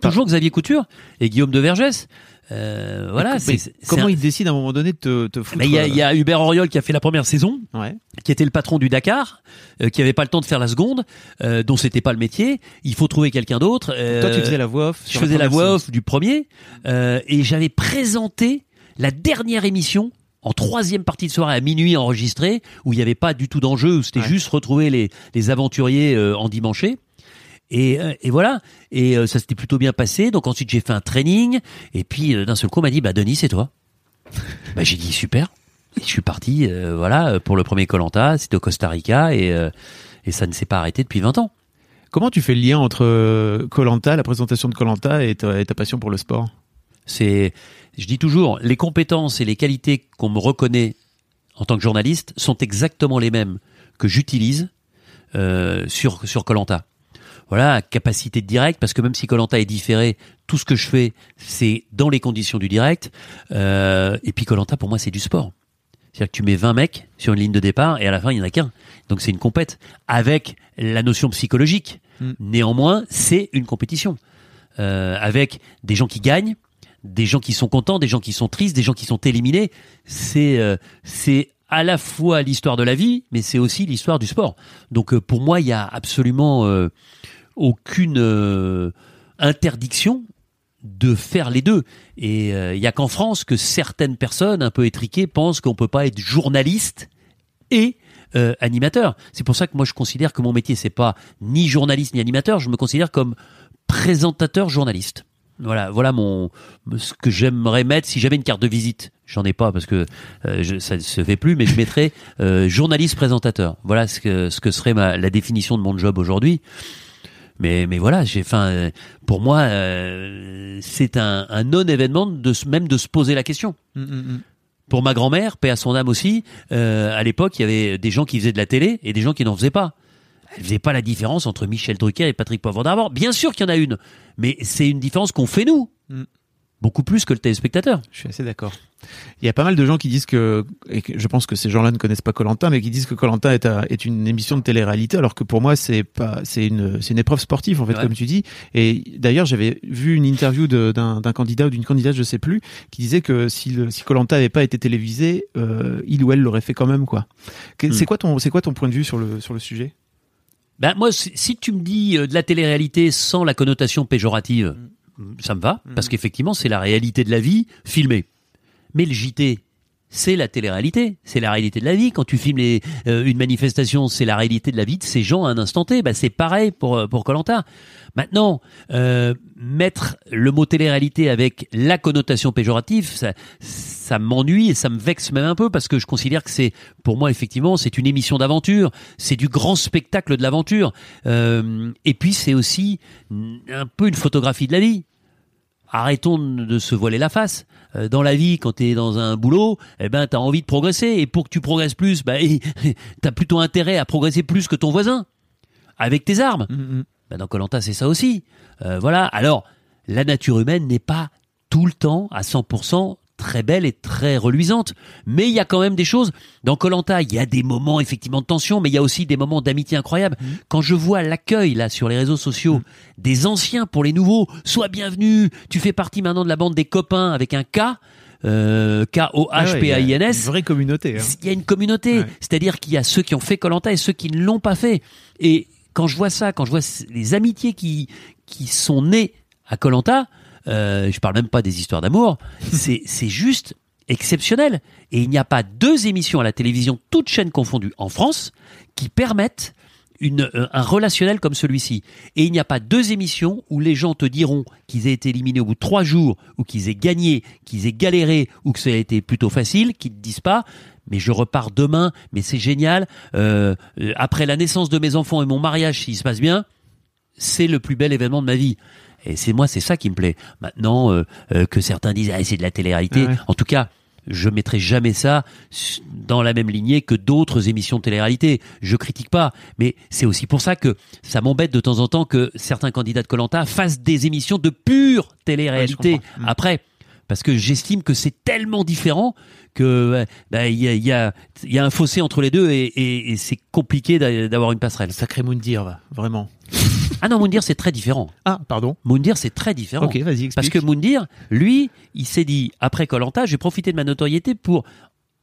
toujours Xavier Couture et Guillaume de Vergès. Euh, voilà, c'est c'est Comment un- il décide à un moment donné de te, te foutre il y a, il y a Hubert Auriol qui a fait la première saison, euh, Ouais. qui était le patron du Dakar, euh, qui avait pas le temps de faire la seconde, euh, dont c'était pas le métier. Il faut trouver quelqu'un d'autre. euh, Toi, tu faisais la voix off. Je faisais la voix off du premier euh, et j'avais présenté la dernière émission en troisième partie de soirée à minuit enregistrée où il n'y avait pas du tout d'enjeu où c'était Ouais. juste retrouver les, les aventuriers euh, en dimanche. Et, euh, et voilà. Et euh, ça s'était plutôt bien passé. Donc ensuite j'ai fait un training. Et puis euh, d'un seul coup on m'a dit bah Denis c'est toi. Bah j'ai dit super. Et je suis parti euh, voilà pour le premier Colanta c'était au Costa Rica. Et euh, et ça ne s'est pas arrêté depuis 20 ans. Comment tu fais le lien entre Colanta, la présentation de Colanta et ta, et ta passion pour le sport? C'est, je dis toujours, les compétences et les qualités qu'on me reconnaît en tant que journaliste sont exactement les mêmes que j'utilise euh, sur sur Colanta. Voilà, capacité de direct, parce que même si Colanta est différé, tout ce que je fais, c'est dans les conditions du direct. Euh, et puis Colanta, pour moi, c'est du sport. C'est-à-dire que tu mets 20 mecs sur une ligne de départ et à la fin, il n'y en a qu'un. Donc c'est une compète avec la notion psychologique. Mm. Néanmoins, c'est une compétition. Euh, avec des gens qui gagnent, des gens qui sont contents, des gens qui sont tristes, des gens qui sont éliminés. C'est euh, c'est à la fois l'histoire de la vie, mais c'est aussi l'histoire du sport. Donc euh, pour moi, il y a absolument euh, aucune euh, interdiction de faire les deux. Et euh, il y a qu'en France que certaines personnes un peu étriquées pensent qu'on peut pas être journaliste et euh, animateur. C'est pour ça que moi je considère que mon métier c'est pas ni journaliste ni animateur, je me considère comme présentateur journaliste. Voilà, voilà mon ce que j'aimerais mettre si j'avais une carte de visite. J'en ai pas parce que euh, ça ne se fait plus, mais je mettrais euh, journaliste présentateur. Voilà ce que ce que serait la définition de mon job aujourd'hui. Mais mais voilà, j'ai enfin euh, pour moi euh, c'est un, un non événement de même de se poser la question. Mm, mm, mm. Pour ma grand-mère, paix à son âme aussi, euh, à l'époque, il y avait des gens qui faisaient de la télé et des gens qui n'en faisaient pas. Elle faisait pas la différence entre Michel Drucker et Patrick Poivre d'Armor. Bien sûr qu'il y en a une, mais c'est une différence qu'on fait nous. Mm. Beaucoup plus que le téléspectateur. Je suis assez d'accord. Il y a pas mal de gens qui disent que, et que je pense que ces gens-là ne connaissent pas Colanta, mais qui disent que Colanta est, un- est une émission de télé-réalité, alors que pour moi c'est pas, c'est une, c'est une épreuve sportive en fait, Ouais. comme tu dis. Et d'ailleurs j'avais vu une interview d'un, candidat ou d'une candidate, je sais plus, qui disait que si le, si Colanta avait pas été télévisé, euh, il ou elle l'aurait fait quand même quoi. Hmm. C'est quoi ton, c'est quoi ton point de vue sur le sur le sujet? Ben moi, si si tu me dis euh, de la télé-réalité sans la connotation péjorative, ça me va, parce qu'effectivement, c'est la réalité de la vie filmée. Mais le JT, c'est la télé-réalité, c'est la réalité de la vie. Quand tu filmes les, euh, une manifestation, c'est la réalité de la vie de ces gens à un instant T. Bah, c'est pareil pour euh, pour Colanta. Maintenant, euh, mettre le mot télé-réalité avec la connotation péjorative, ça, ça m'ennuie et ça me vexe même un peu parce que je considère que c'est, pour moi, effectivement, c'est une émission d'aventure, c'est du grand spectacle de l'aventure. Euh, et puis c'est aussi un peu une photographie de la vie arrêtons de se voiler la face. Euh, dans la vie, quand tu es dans un boulot, eh ben, tu as envie de progresser. Et pour que tu progresses plus, bah, tu as plutôt intérêt à progresser plus que ton voisin, avec tes armes. Mm dans Colanta, c'est ça aussi. Euh, voilà. Alors, la nature humaine n'est pas tout le temps à 100% très belle et très reluisante. Mais il y a quand même des choses. Dans Colanta, il y a des moments effectivement de tension, mais il y a aussi des moments d'amitié incroyables. Mmh. Quand je vois l'accueil là sur les réseaux sociaux mmh. des anciens pour les nouveaux, sois bienvenu. Tu fais partie maintenant de la bande des copains avec un K. Euh, K-O-H-P-A-I-N-S. une vraie communauté. Hein. Il y a une communauté. C'est-à-dire qu'il y a ceux qui ont fait Colanta et ceux qui ne l'ont pas fait. Et quand je vois ça, quand je vois les amitiés qui, qui sont nées à Colanta, euh, je parle même pas des histoires d'amour, c'est juste exceptionnel. Et il n'y a pas deux émissions à la télévision, toutes chaînes confondues, en France, qui permettent une, euh, un relationnel comme celui-ci. Et il n'y a pas deux émissions où les gens te diront qu'ils aient été éliminés au bout de trois jours, ou qu'ils aient gagné, qu'ils aient galéré, ou que ça a été plutôt facile, qui ne te disent pas mais je repars demain, mais c'est génial. Euh, après la naissance de mes enfants et mon mariage, s'il se passe bien, c'est le plus bel événement de ma vie. Et c'est moi, c'est ça qui me plaît. Maintenant euh, euh, que certains disent ah, c'est de la télé-réalité, en tout cas, je mettrai jamais ça dans la même lignée que d'autres émissions de télé-réalité. Je critique pas, mais c'est aussi pour ça que ça m'embête de temps en temps que certains candidats de Colanta fassent des émissions de pure télé-réalité. Mm. Après, parce que j'estime que c'est tellement différent que bah, il y, a, y, a, y, a, un fossé entre les deux et, et, et c'est compliqué d'avoir une passerelle. Sacré Moundir, vraiment. Ah non, Moundir, c'est très différent. Ah, pardon. Moundir, c'est très différent. Ok, vas-y, explique. Parce que Moundir, lui, il s'est dit, après Colanta, je vais profiter de ma notoriété pour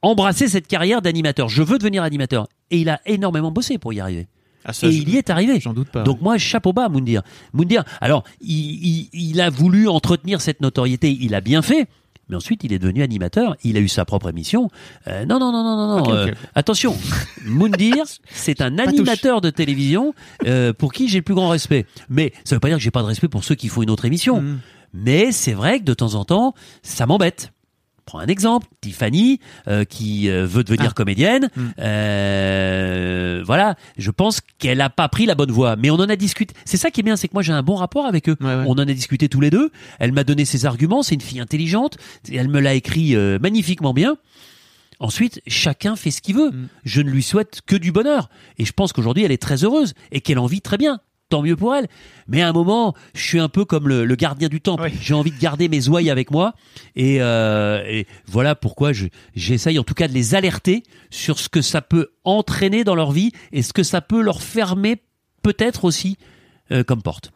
embrasser cette carrière d'animateur. Je veux devenir animateur. Et il a énormément bossé pour y arriver. Ah, et il y est arrivé. J'en doute pas. Donc moi, chapeau bas, Moundir. Moundir, alors, il, il, il a voulu entretenir cette notoriété. Il a bien fait. Mais ensuite, il est devenu animateur. Il a eu sa propre émission. Euh, non, non, non, non, non, non. Euh, attention, Moundir, c'est un animateur de télévision euh, pour qui j'ai le plus grand respect. Mais ça veut pas dire que j'ai pas de respect pour ceux qui font une autre émission. Mm. Mais c'est vrai que de temps en temps, ça m'embête prends un exemple, Tiffany euh, qui euh, veut devenir ah. comédienne. Hmm. Euh, voilà, je pense qu'elle a pas pris la bonne voie, mais on en a discuté. C'est ça qui est bien, c'est que moi j'ai un bon rapport avec eux. On en a discuté tous les deux. Elle m'a donné ses arguments. C'est une fille intelligente. Elle me l'a écrit magnifiquement bien. Ensuite, chacun fait ce qu'il veut. Hmm. Je ne lui souhaite que du bonheur. Et je pense qu'aujourd'hui, elle est très heureuse et qu'elle en vit très bien tant mieux pour elle. Mais à un moment, je suis un peu comme le, gardien du temple. J'ai envie de garder mes ouailles avec moi. Et, euh, et voilà pourquoi j'essaye en tout cas de les alerter sur ce que ça peut entraîner dans leur vie et ce que ça peut leur fermer peut-être aussi euh, comme porte.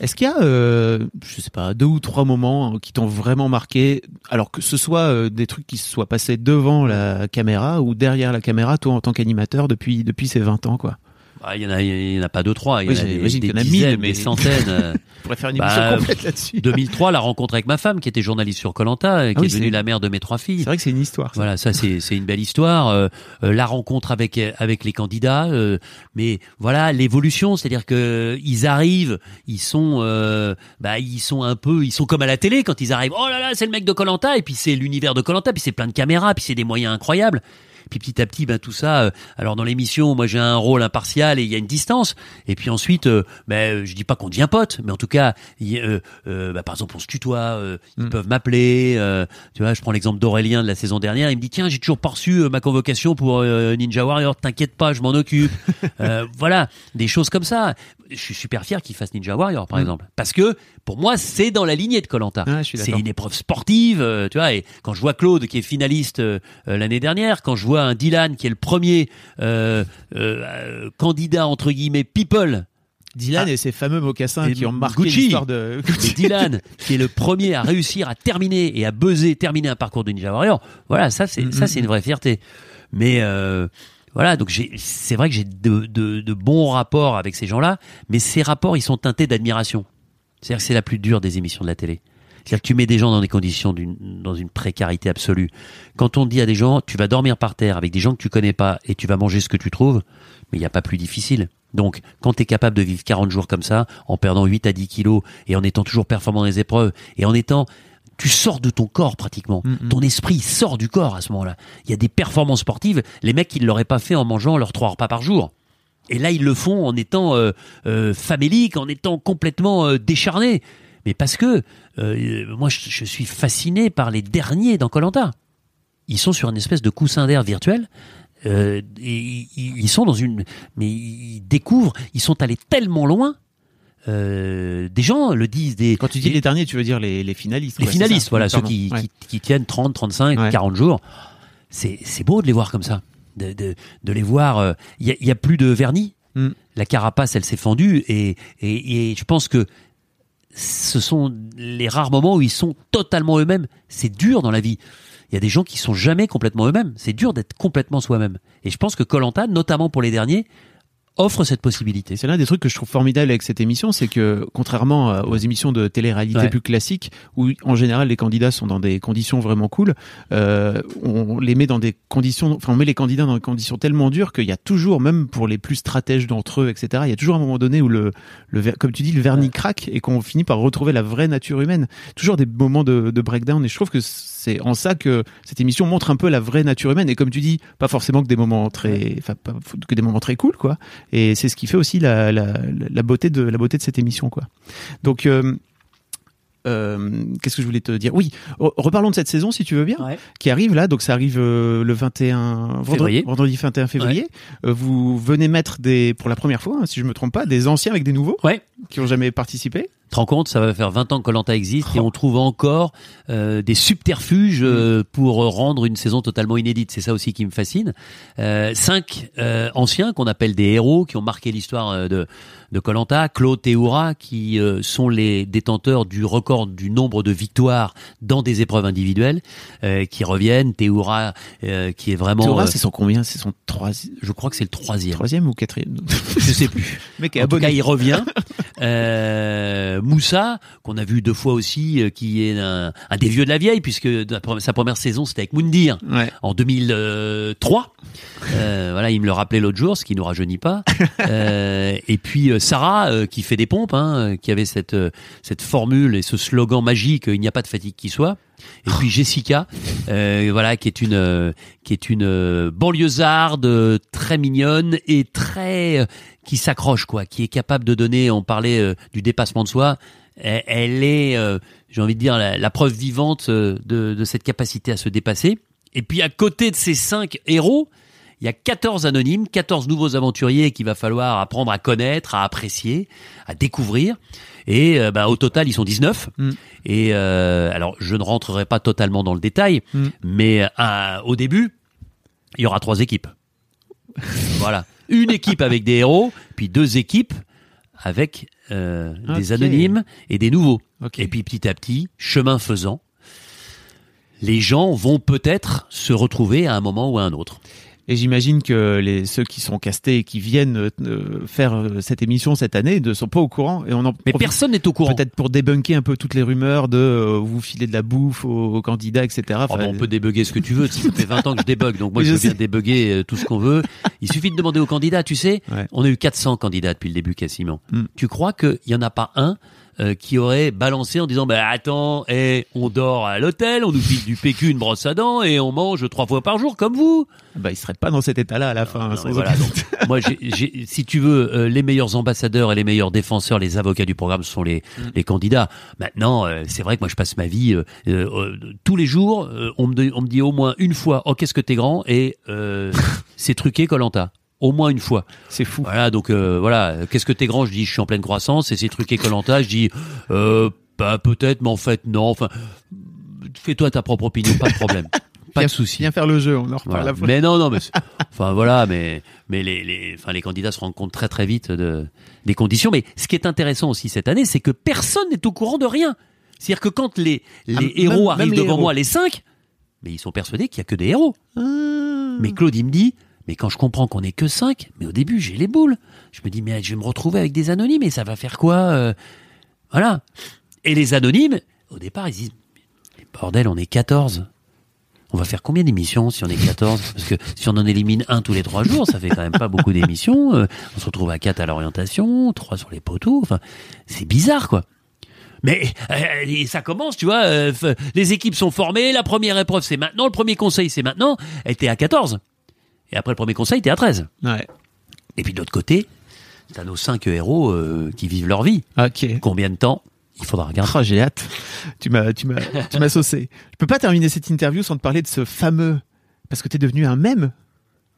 Est-ce qu'il y a, euh, je sais pas, deux ou trois moments qui t'ont vraiment marqué, alors que ce soit euh, des trucs qui se soient passés devant la caméra ou derrière la caméra, toi en tant qu'animateur depuis depuis ces 20 ans, quoi ah, il y en a, il y en a pas deux trois, il y en a des, dizaines, mais... des centaines. On pourrait faire une émission bah, complète là-dessus. 2003, la rencontre avec ma femme, qui était journaliste sur Colanta, qui ah est devenue la mère de mes trois filles. C'est vrai que c'est une histoire. Ça. Voilà, ça c'est c'est une belle histoire. Euh, euh, la rencontre avec avec les candidats, euh, mais voilà l'évolution, c'est-à-dire que ils arrivent, ils sont, euh, bah ils sont un peu, ils sont comme à la télé quand ils arrivent. Oh là là, c'est le mec de Colanta, et puis c'est l'univers de Colanta, puis c'est plein de caméras, puis c'est des moyens incroyables. Puis petit à petit, ben tout ça. Euh, alors dans l'émission, moi j'ai un rôle impartial et il y a une distance. Et puis ensuite, euh, ben je dis pas qu'on devient pote, mais en tout cas, euh, euh, ben, par exemple on se tutoie, euh, ils mm. peuvent m'appeler. tu vois, je prends l'exemple d'Aurélien de la saison dernière. Il me dit tiens, j'ai toujours pas reçu ma convocation pour Ninja Warrior. T'inquiète pas, je m'en occupe. voilà, des choses comme ça je suis super fier qu'il fasse Ninja Warrior, par mm. exemple. Parce que, pour moi, c'est dans la lignée de Colanta. c'est une épreuve sportive, euh, tu vois. Et quand je vois Claude, qui est finaliste euh, euh, l'année dernière, quand je vois un Dylan, qui est le premier candidat, entre guillemets, people, Dylan ah. et ses fameux mocassins qui ont marqué l'histoire de Dylan, qui est le premier à réussir à terminer et à buzzer, terminer un parcours de Ninja Warrior. Voilà, ça c'est mm, ça mm, c'est une vraie fierté. Mais voilà, donc c'est vrai que j'ai de, bons rapports avec ces gens-là, mais ces rapports, ils sont teintés d'admiration. C'est-à-dire que c'est la plus dure des émissions de la télé. C'est-à-dire que tu mets des gens dans des conditions d'une, dans une précarité absolue. Quand on dit à des gens, tu vas dormir par terre avec des gens que tu connais pas et tu vas manger ce que tu trouves, mais il n'y a pas plus difficile. Donc, quand tu es capable de vivre 40 jours comme ça, en perdant 8 à 10 kilos et en étant toujours performant dans les épreuves et en étant tu sors de ton corps pratiquement. Ton esprit sort du corps à ce moment-là. Il y a des performances sportives, les mecs, ils l'auraient pas fait en mangeant leurs trois repas par jour. Et là, ils le font en étant euh, euh, faméliques, en étant complètement euh, décharnés. Mais parce que euh, moi, je, je suis fasciné par les derniers dans Colanta. Ils sont sur une espèce de coussin d'air virtuel. Euh, et ils, sont dans une, mais ils découvrent, ils sont allés tellement loin. Euh, des gens le disent. Des, Quand tu dis des- les derniers, tu veux dire les, les finalistes. les finalistes, voilà, ceux qui, Ouais. qui, qui tiennent 30, 35, Ouais. 40 jours. C'est, c'est beau de les voir comme ça. De, de, de les voir. Il y, a, plus de vernis. Mm. La carapace, elle s'est fendue. Et, et, et je pense que ce sont les rares moments où ils sont totalement eux-mêmes. C'est dur dans la vie. Il y a des gens qui sont jamais complètement eux-mêmes. C'est dur d'être complètement soi-même. Et je pense que Colanta, notamment pour les derniers, offre cette possibilité. C'est l'un des trucs que je trouve formidable avec cette émission, c'est que contrairement euh, aux émissions de télé-réalité Ouais. plus classiques, où en général les candidats sont dans des conditions vraiment cool, euh, on les met dans des conditions, enfin on met les candidats dans des conditions tellement dures qu'il y a toujours, même pour les plus stratèges d'entre eux, etc., il y a toujours un moment donné où le, le comme tu dis, le vernis craque et qu'on finit par retrouver la vraie nature humaine. Toujours des moments de, de breakdown et je trouve que c'est en ça que cette émission montre un peu la vraie nature humaine et comme tu dis, pas forcément que des moments très, enfin que des moments très cool quoi. Et c'est ce qui fait aussi la, la, la beauté de la beauté de cette émission, quoi. Donc, euh, euh, qu'est-ce que je voulais te dire? Oui, re- reparlons de cette saison, si tu veux bien, qui arrive là. Donc, ça arrive euh, le 21 vendredi, Février. vendredi 21 février. Euh, vous venez mettre des, pour la première fois, hein, si je me trompe pas, des anciens avec des nouveaux Ouais. qui ont jamais participé. te rends compte, ça va faire 20 ans que Colanta existe et on trouve encore euh, des subterfuges euh, pour rendre une saison totalement inédite. C'est ça aussi qui me fascine. Euh, cinq euh, anciens qu'on appelle des héros qui ont marqué l'histoire euh, de de Colanta, Claude Théoura, qui euh, sont les détenteurs du record du nombre de victoires dans des épreuves individuelles, euh, qui reviennent. Théoura, euh, qui est vraiment, Théora, euh, c'est son combien? C'est son troisi- je crois que c'est le troisième. troisième ou quatrième? Je sais plus. Est En tout abonné. cas, il revient. Euh, Moussa, qu'on a vu deux fois aussi, euh, qui est un, un des vieux de la vieille, puisque sa première saison, c'était avec Moundir Ouais. en 2003. Euh, voilà, il me le rappelait l'autre jour, ce qui nous rajeunit pas. Euh, et puis euh, Sarah, qui fait des pompes, hein, qui avait cette cette formule et ce slogan magique, il n'y a pas de fatigue qui soit. Et puis Jessica, euh, voilà, qui est une euh, qui est une euh, banlieusarde euh, très mignonne et très qui s'accroche quoi, qui est capable de donner. On parlait du dépassement de soi. Elle, est, j'ai envie de dire, la, preuve vivante de, de cette capacité à se dépasser. Et puis à côté de ces cinq héros, il y a 14 anonymes, 14 nouveaux aventuriers qu'il va falloir apprendre à connaître, à apprécier, à découvrir. Et euh, bah, au total, ils sont 19. Mm. Et euh, alors, je ne rentrerai pas totalement dans le détail, Mm. mais euh, au début, il y aura trois équipes. voilà. Une équipe avec des héros, puis deux équipes avec euh, des anonymes et des nouveaux. Et puis petit à petit, chemin faisant, les gens vont peut-être se retrouver à un moment ou à un autre. Et j'imagine que les, ceux qui sont castés et qui viennent euh, faire euh, cette émission cette année ne sont pas au courant. Et on en Mais personne n'est au courant. Peut-être pour débunker un peu toutes les rumeurs de euh, vous filer de la bouffe aux, aux candidats, etc. Oh, Enfin, bah, on peut débugger ce que tu veux. Ça fait 20 ans que je débug, donc moi je veux bien débugger euh, tout ce qu'on veut. Il suffit de demander aux candidats, tu sais. Ouais. On a eu 400 candidats depuis le début quasiment. Mm. Tu crois qu'il y en a pas un euh, qui aurait balancé en disant bah attends, eh, on dort à l'hôtel, on nous file du PQ, une brosse à dents et on mange trois fois par jour comme vous. bah, ils seraient pas dans cet état-là à la fin. Non, sans mais voilà, donc, moi, j'ai- j'ai- si tu veux, euh, les meilleurs ambassadeurs et les meilleurs défenseurs, les avocats du programme sont les, Mm. les candidats. Maintenant, euh, c'est vrai que moi, je passe ma vie euh, euh, tous les jours. euh, on, me, dit- on me dit au moins une fois, oh qu'est-ce que t'es grand et euh, c'est truqué Colanta. Au moins une fois. C'est fou. Voilà, donc euh, voilà. Qu'est-ce que t'es grand? Je dis, je suis en pleine croissance. Et c'est truqué Colanta. Je dis, euh, bah peut-être, mais en fait non. Enfin, fais-toi ta propre opinion, pas de problème, pas de souci. Viens faire le jeu, on en reparle Voilà. après. Mais non, non, mais enfin voilà, mais mais les les enfin les candidats se rendent compte très très vite de des conditions. Mais ce qui est intéressant aussi cette année, c'est que personne n'est au courant de rien. C'est-à-dire que quand les les Ah, héros même- arrivent même les devant héros. moi, les cinq, mais ils sont persuadés qu'il y a que des héros. Ah. Mais Claude, il me dit, mais quand je comprends qu'on est que cinq, mais au début j'ai les boules. Je me dis, mais je vais me retrouver avec des anonymes et ça va faire quoi euh, Voilà. Et les anonymes, au départ, ils disent bordel, on est 14. On va faire combien d'émissions si on est 14 Parce que si on en élimine un tous les trois jours, ça fait quand même pas beaucoup d'émissions. Euh, on se retrouve à 4 à l'orientation, 3 sur les poteaux. Enfin, c'est bizarre, quoi. Mais euh, ça commence, tu vois. les équipes sont formées. La première épreuve, c'est maintenant. Le premier conseil, c'est maintenant. Elle était à 14. Et après le premier conseil, t'es à 13. Ouais. Et puis de l'autre côté, t'as nos cinq héros euh, qui vivent leur vie. Ok. Combien de temps Il faudra regarder. Oh, j'ai hâte. Tu m'as, tu m'as, tu m'as saucé. Je peux pas terminer cette interview sans te parler de ce fameux, parce que t'es devenu un mème,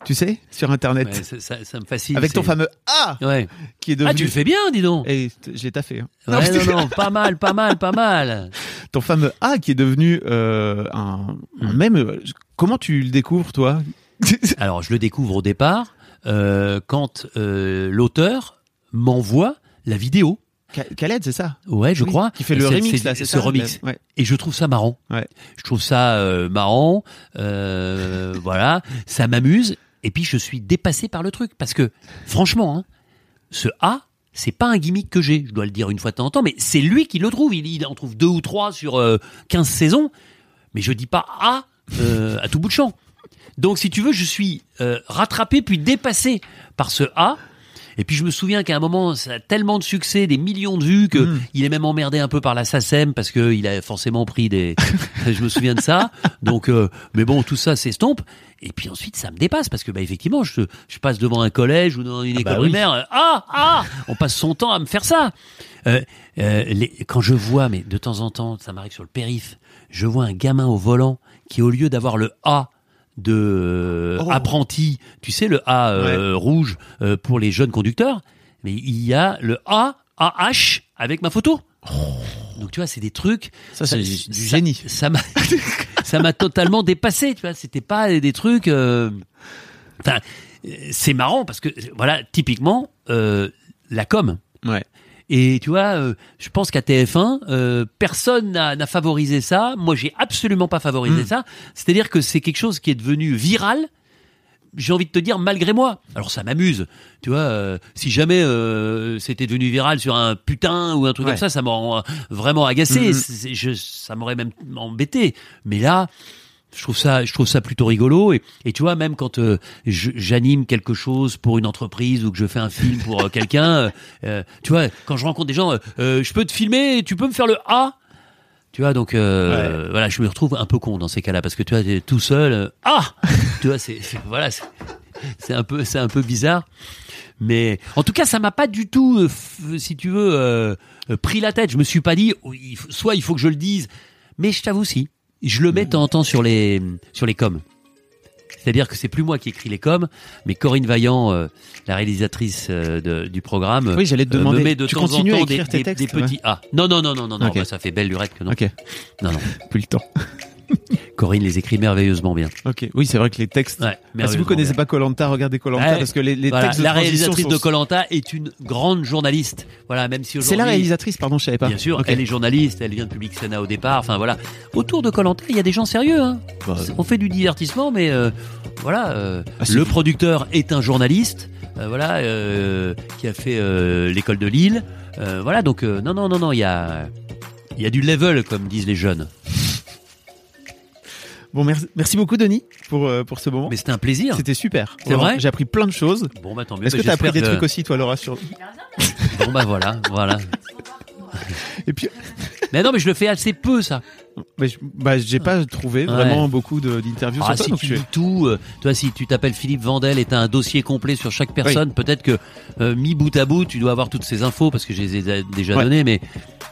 tu sais, sur Internet, Ouais, ça, me fascine. avec ton fameux A, Ouais. qui est devenu. Ah, tu le fais bien, dis donc. Et je l'ai taffé. hein. Ouais, mais non, non, pas mal, pas mal, pas mal. Ton fameux A qui est devenu euh, un, Hmm. un mème. euh, Comment tu le découvres, toi? Alors, je le découvre au départ euh, quand euh, l'auteur m'envoie la vidéo. Khaled, c'est ça? Ouais, je Oui, crois. Qui fait le remix là, c'est Ce ça? remix. Ouais. Et je trouve ça marrant. Ouais. Je trouve ça euh, marrant. euh, voilà, ça m'amuse. Et puis je suis dépassé par le truc parce que franchement, hein, ce A, c'est pas un gimmick que j'ai. Je dois le dire une fois de temps en temps, mais c'est lui qui le trouve. Il, il en trouve deux ou trois sur euh, 15 saisons. Mais je dis pas A euh, à tout bout de champ. Donc si tu veux, je suis euh, rattrapé puis dépassé par ce A. Et puis je me souviens qu'à un moment, ça a tellement de succès, des millions de vues, que Mm. il est même emmerdé un peu par la SACEM parce que il a forcément pris des. je me souviens de ça. Donc, euh, mais bon, tout ça s'estompe. Et puis ensuite, ça me dépasse parce que bah effectivement, je, je passe devant un collège ou dans une école bah oui. primaire. euh, Ah ah, on passe son temps à me faire ça. Euh, euh, les, quand je vois, mais de temps en temps, ça m'arrive sur le périph. Je vois un gamin au volant qui, au lieu d'avoir le A de euh, Oh. apprenti, tu sais le A euh, rouge euh, pour les jeunes conducteurs, mais il y a le A AH avec ma photo. Donc tu vois, c'est des trucs. Ça, c'est du ça- génie. Ça m'a, ça m'a totalement dépassé. Tu vois, c'était pas des trucs. euh, Enfin, euh, c'est marrant parce que voilà, typiquement euh, la com. Ouais. Et tu vois, euh, je pense qu'à TF1, euh, personne n'a favorisé ça. Moi, j'ai absolument pas favorisé Mm. ça. C'est-à-dire que c'est quelque chose qui est devenu viral. J'ai envie de te dire malgré moi. Alors ça m'amuse, tu vois. euh, si jamais euh, c'était devenu viral sur un putain ou un truc Ouais. comme ça, ça m'aurait vraiment agacé. Mhm. C'est- je- ça m'aurait même embêté. Mais là, je trouve ça, je trouve ça plutôt rigolo. Et, et tu vois, même quand euh, j'anime quelque chose pour une entreprise ou que je fais un film pour euh, quelqu'un, euh, euh, tu vois, quand je rencontre des gens, euh, je peux te filmer, tu peux me faire le A. Tu vois, donc euh, voilà, je me retrouve un peu con dans ces cas-là parce que tu vois, tout seul. euh, ah, tu vois, c'est voilà, c'est un peu, c'est un peu bizarre. Mais en tout cas, ça m'a pas du tout, si tu veux, pris la tête. Je me suis pas dit, oh, soit il faut que je le dise, mais je t'avoue si, je le mets de temps en temps sur les sur les coms. C'est-à-dire que c'est plus moi qui écris les coms, mais Corinne Vaillant, euh, la réalisatrice euh, de- du programme, Oui, j'allais te euh, demander. me met de tu temps en continues à temps des, tes des- textes des petits A. Non, non, non, non, non, non, Ok. bah, ça fait belle lurette que non. Ok, Non, non. plus le temps. Corinne les écrit merveilleusement bien. Ok, oui, c'est vrai que les textes. Ouais, Ah, si vous connaissez bien. pas Colanta, regardez Colanta Ouais. parce que les, les Voilà, textes de la réalisatrice sont- de Colanta est une grande journaliste. Voilà, même si C'est la aujourd'hui- réalisatrice, pardon, je savais pas. Bien sûr, elle est journaliste, elle vient de Public Sénat au départ. Enfin voilà, autour de Colanta, il y a des gens sérieux. Hein. Bah, On fait du divertissement, mais euh, voilà, euh, Ah, le producteur est un journaliste. euh, voilà, euh, qui a fait euh, l'école de Lille. Euh, voilà, donc euh, non, non, non, non, il y a, il y a du level, comme disent les jeunes. Bon, merci, merci beaucoup, Denis, pour, euh, pour ce moment. Mais c'était un plaisir. C'était super. C'est vrai J'ai appris plein de choses. Bon, bah tant mieux. Est-ce Bah, que tu as appris des que- trucs aussi, toi, Laura sur... Bon, bah voilà, voilà. Et puis, Mais non, mais je le fais assez peu, ça. Bah, je- bah, j'ai pas trouvé Ouais. vraiment beaucoup de- d'interviews Ah, sur toi. si donc tu je- dis tout, euh, toi si tu t'appelles Philippe Vandel et t'as un dossier complet sur chaque personne, peut-être que euh, mis bout à bout, tu dois avoir toutes ces infos parce que je les ai déjà Ouais. données, mais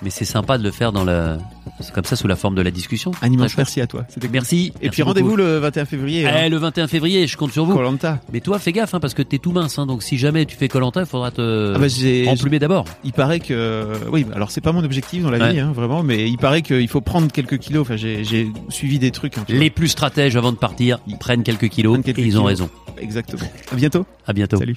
mais c'est sympa de le faire dans la, c'est comme ça sous la forme de la discussion. Un immense merci à toi. Merci. Et puis rendez-vous le 21 février. hein. Eh, le 21 février, je compte sur vous. Colanta. Mais toi, fais gaffe, hein, parce que t'es tout mince, hein, donc si jamais tu fais Colanta, il faudra te Ah bah, emplumer d'abord. Il paraît que oui, alors c'est pas mon objectif dans la Ouais. vie, hein, vraiment, mais il paraît qu'il faut prendre quelques kilos. Enfin, j'ai suivi des trucs. hein, Les plus stratèges avant de partir, ils prennent quelques kilos Prennent quelques et ils ont raison. Exactement. À bientôt. À bientôt. Salut.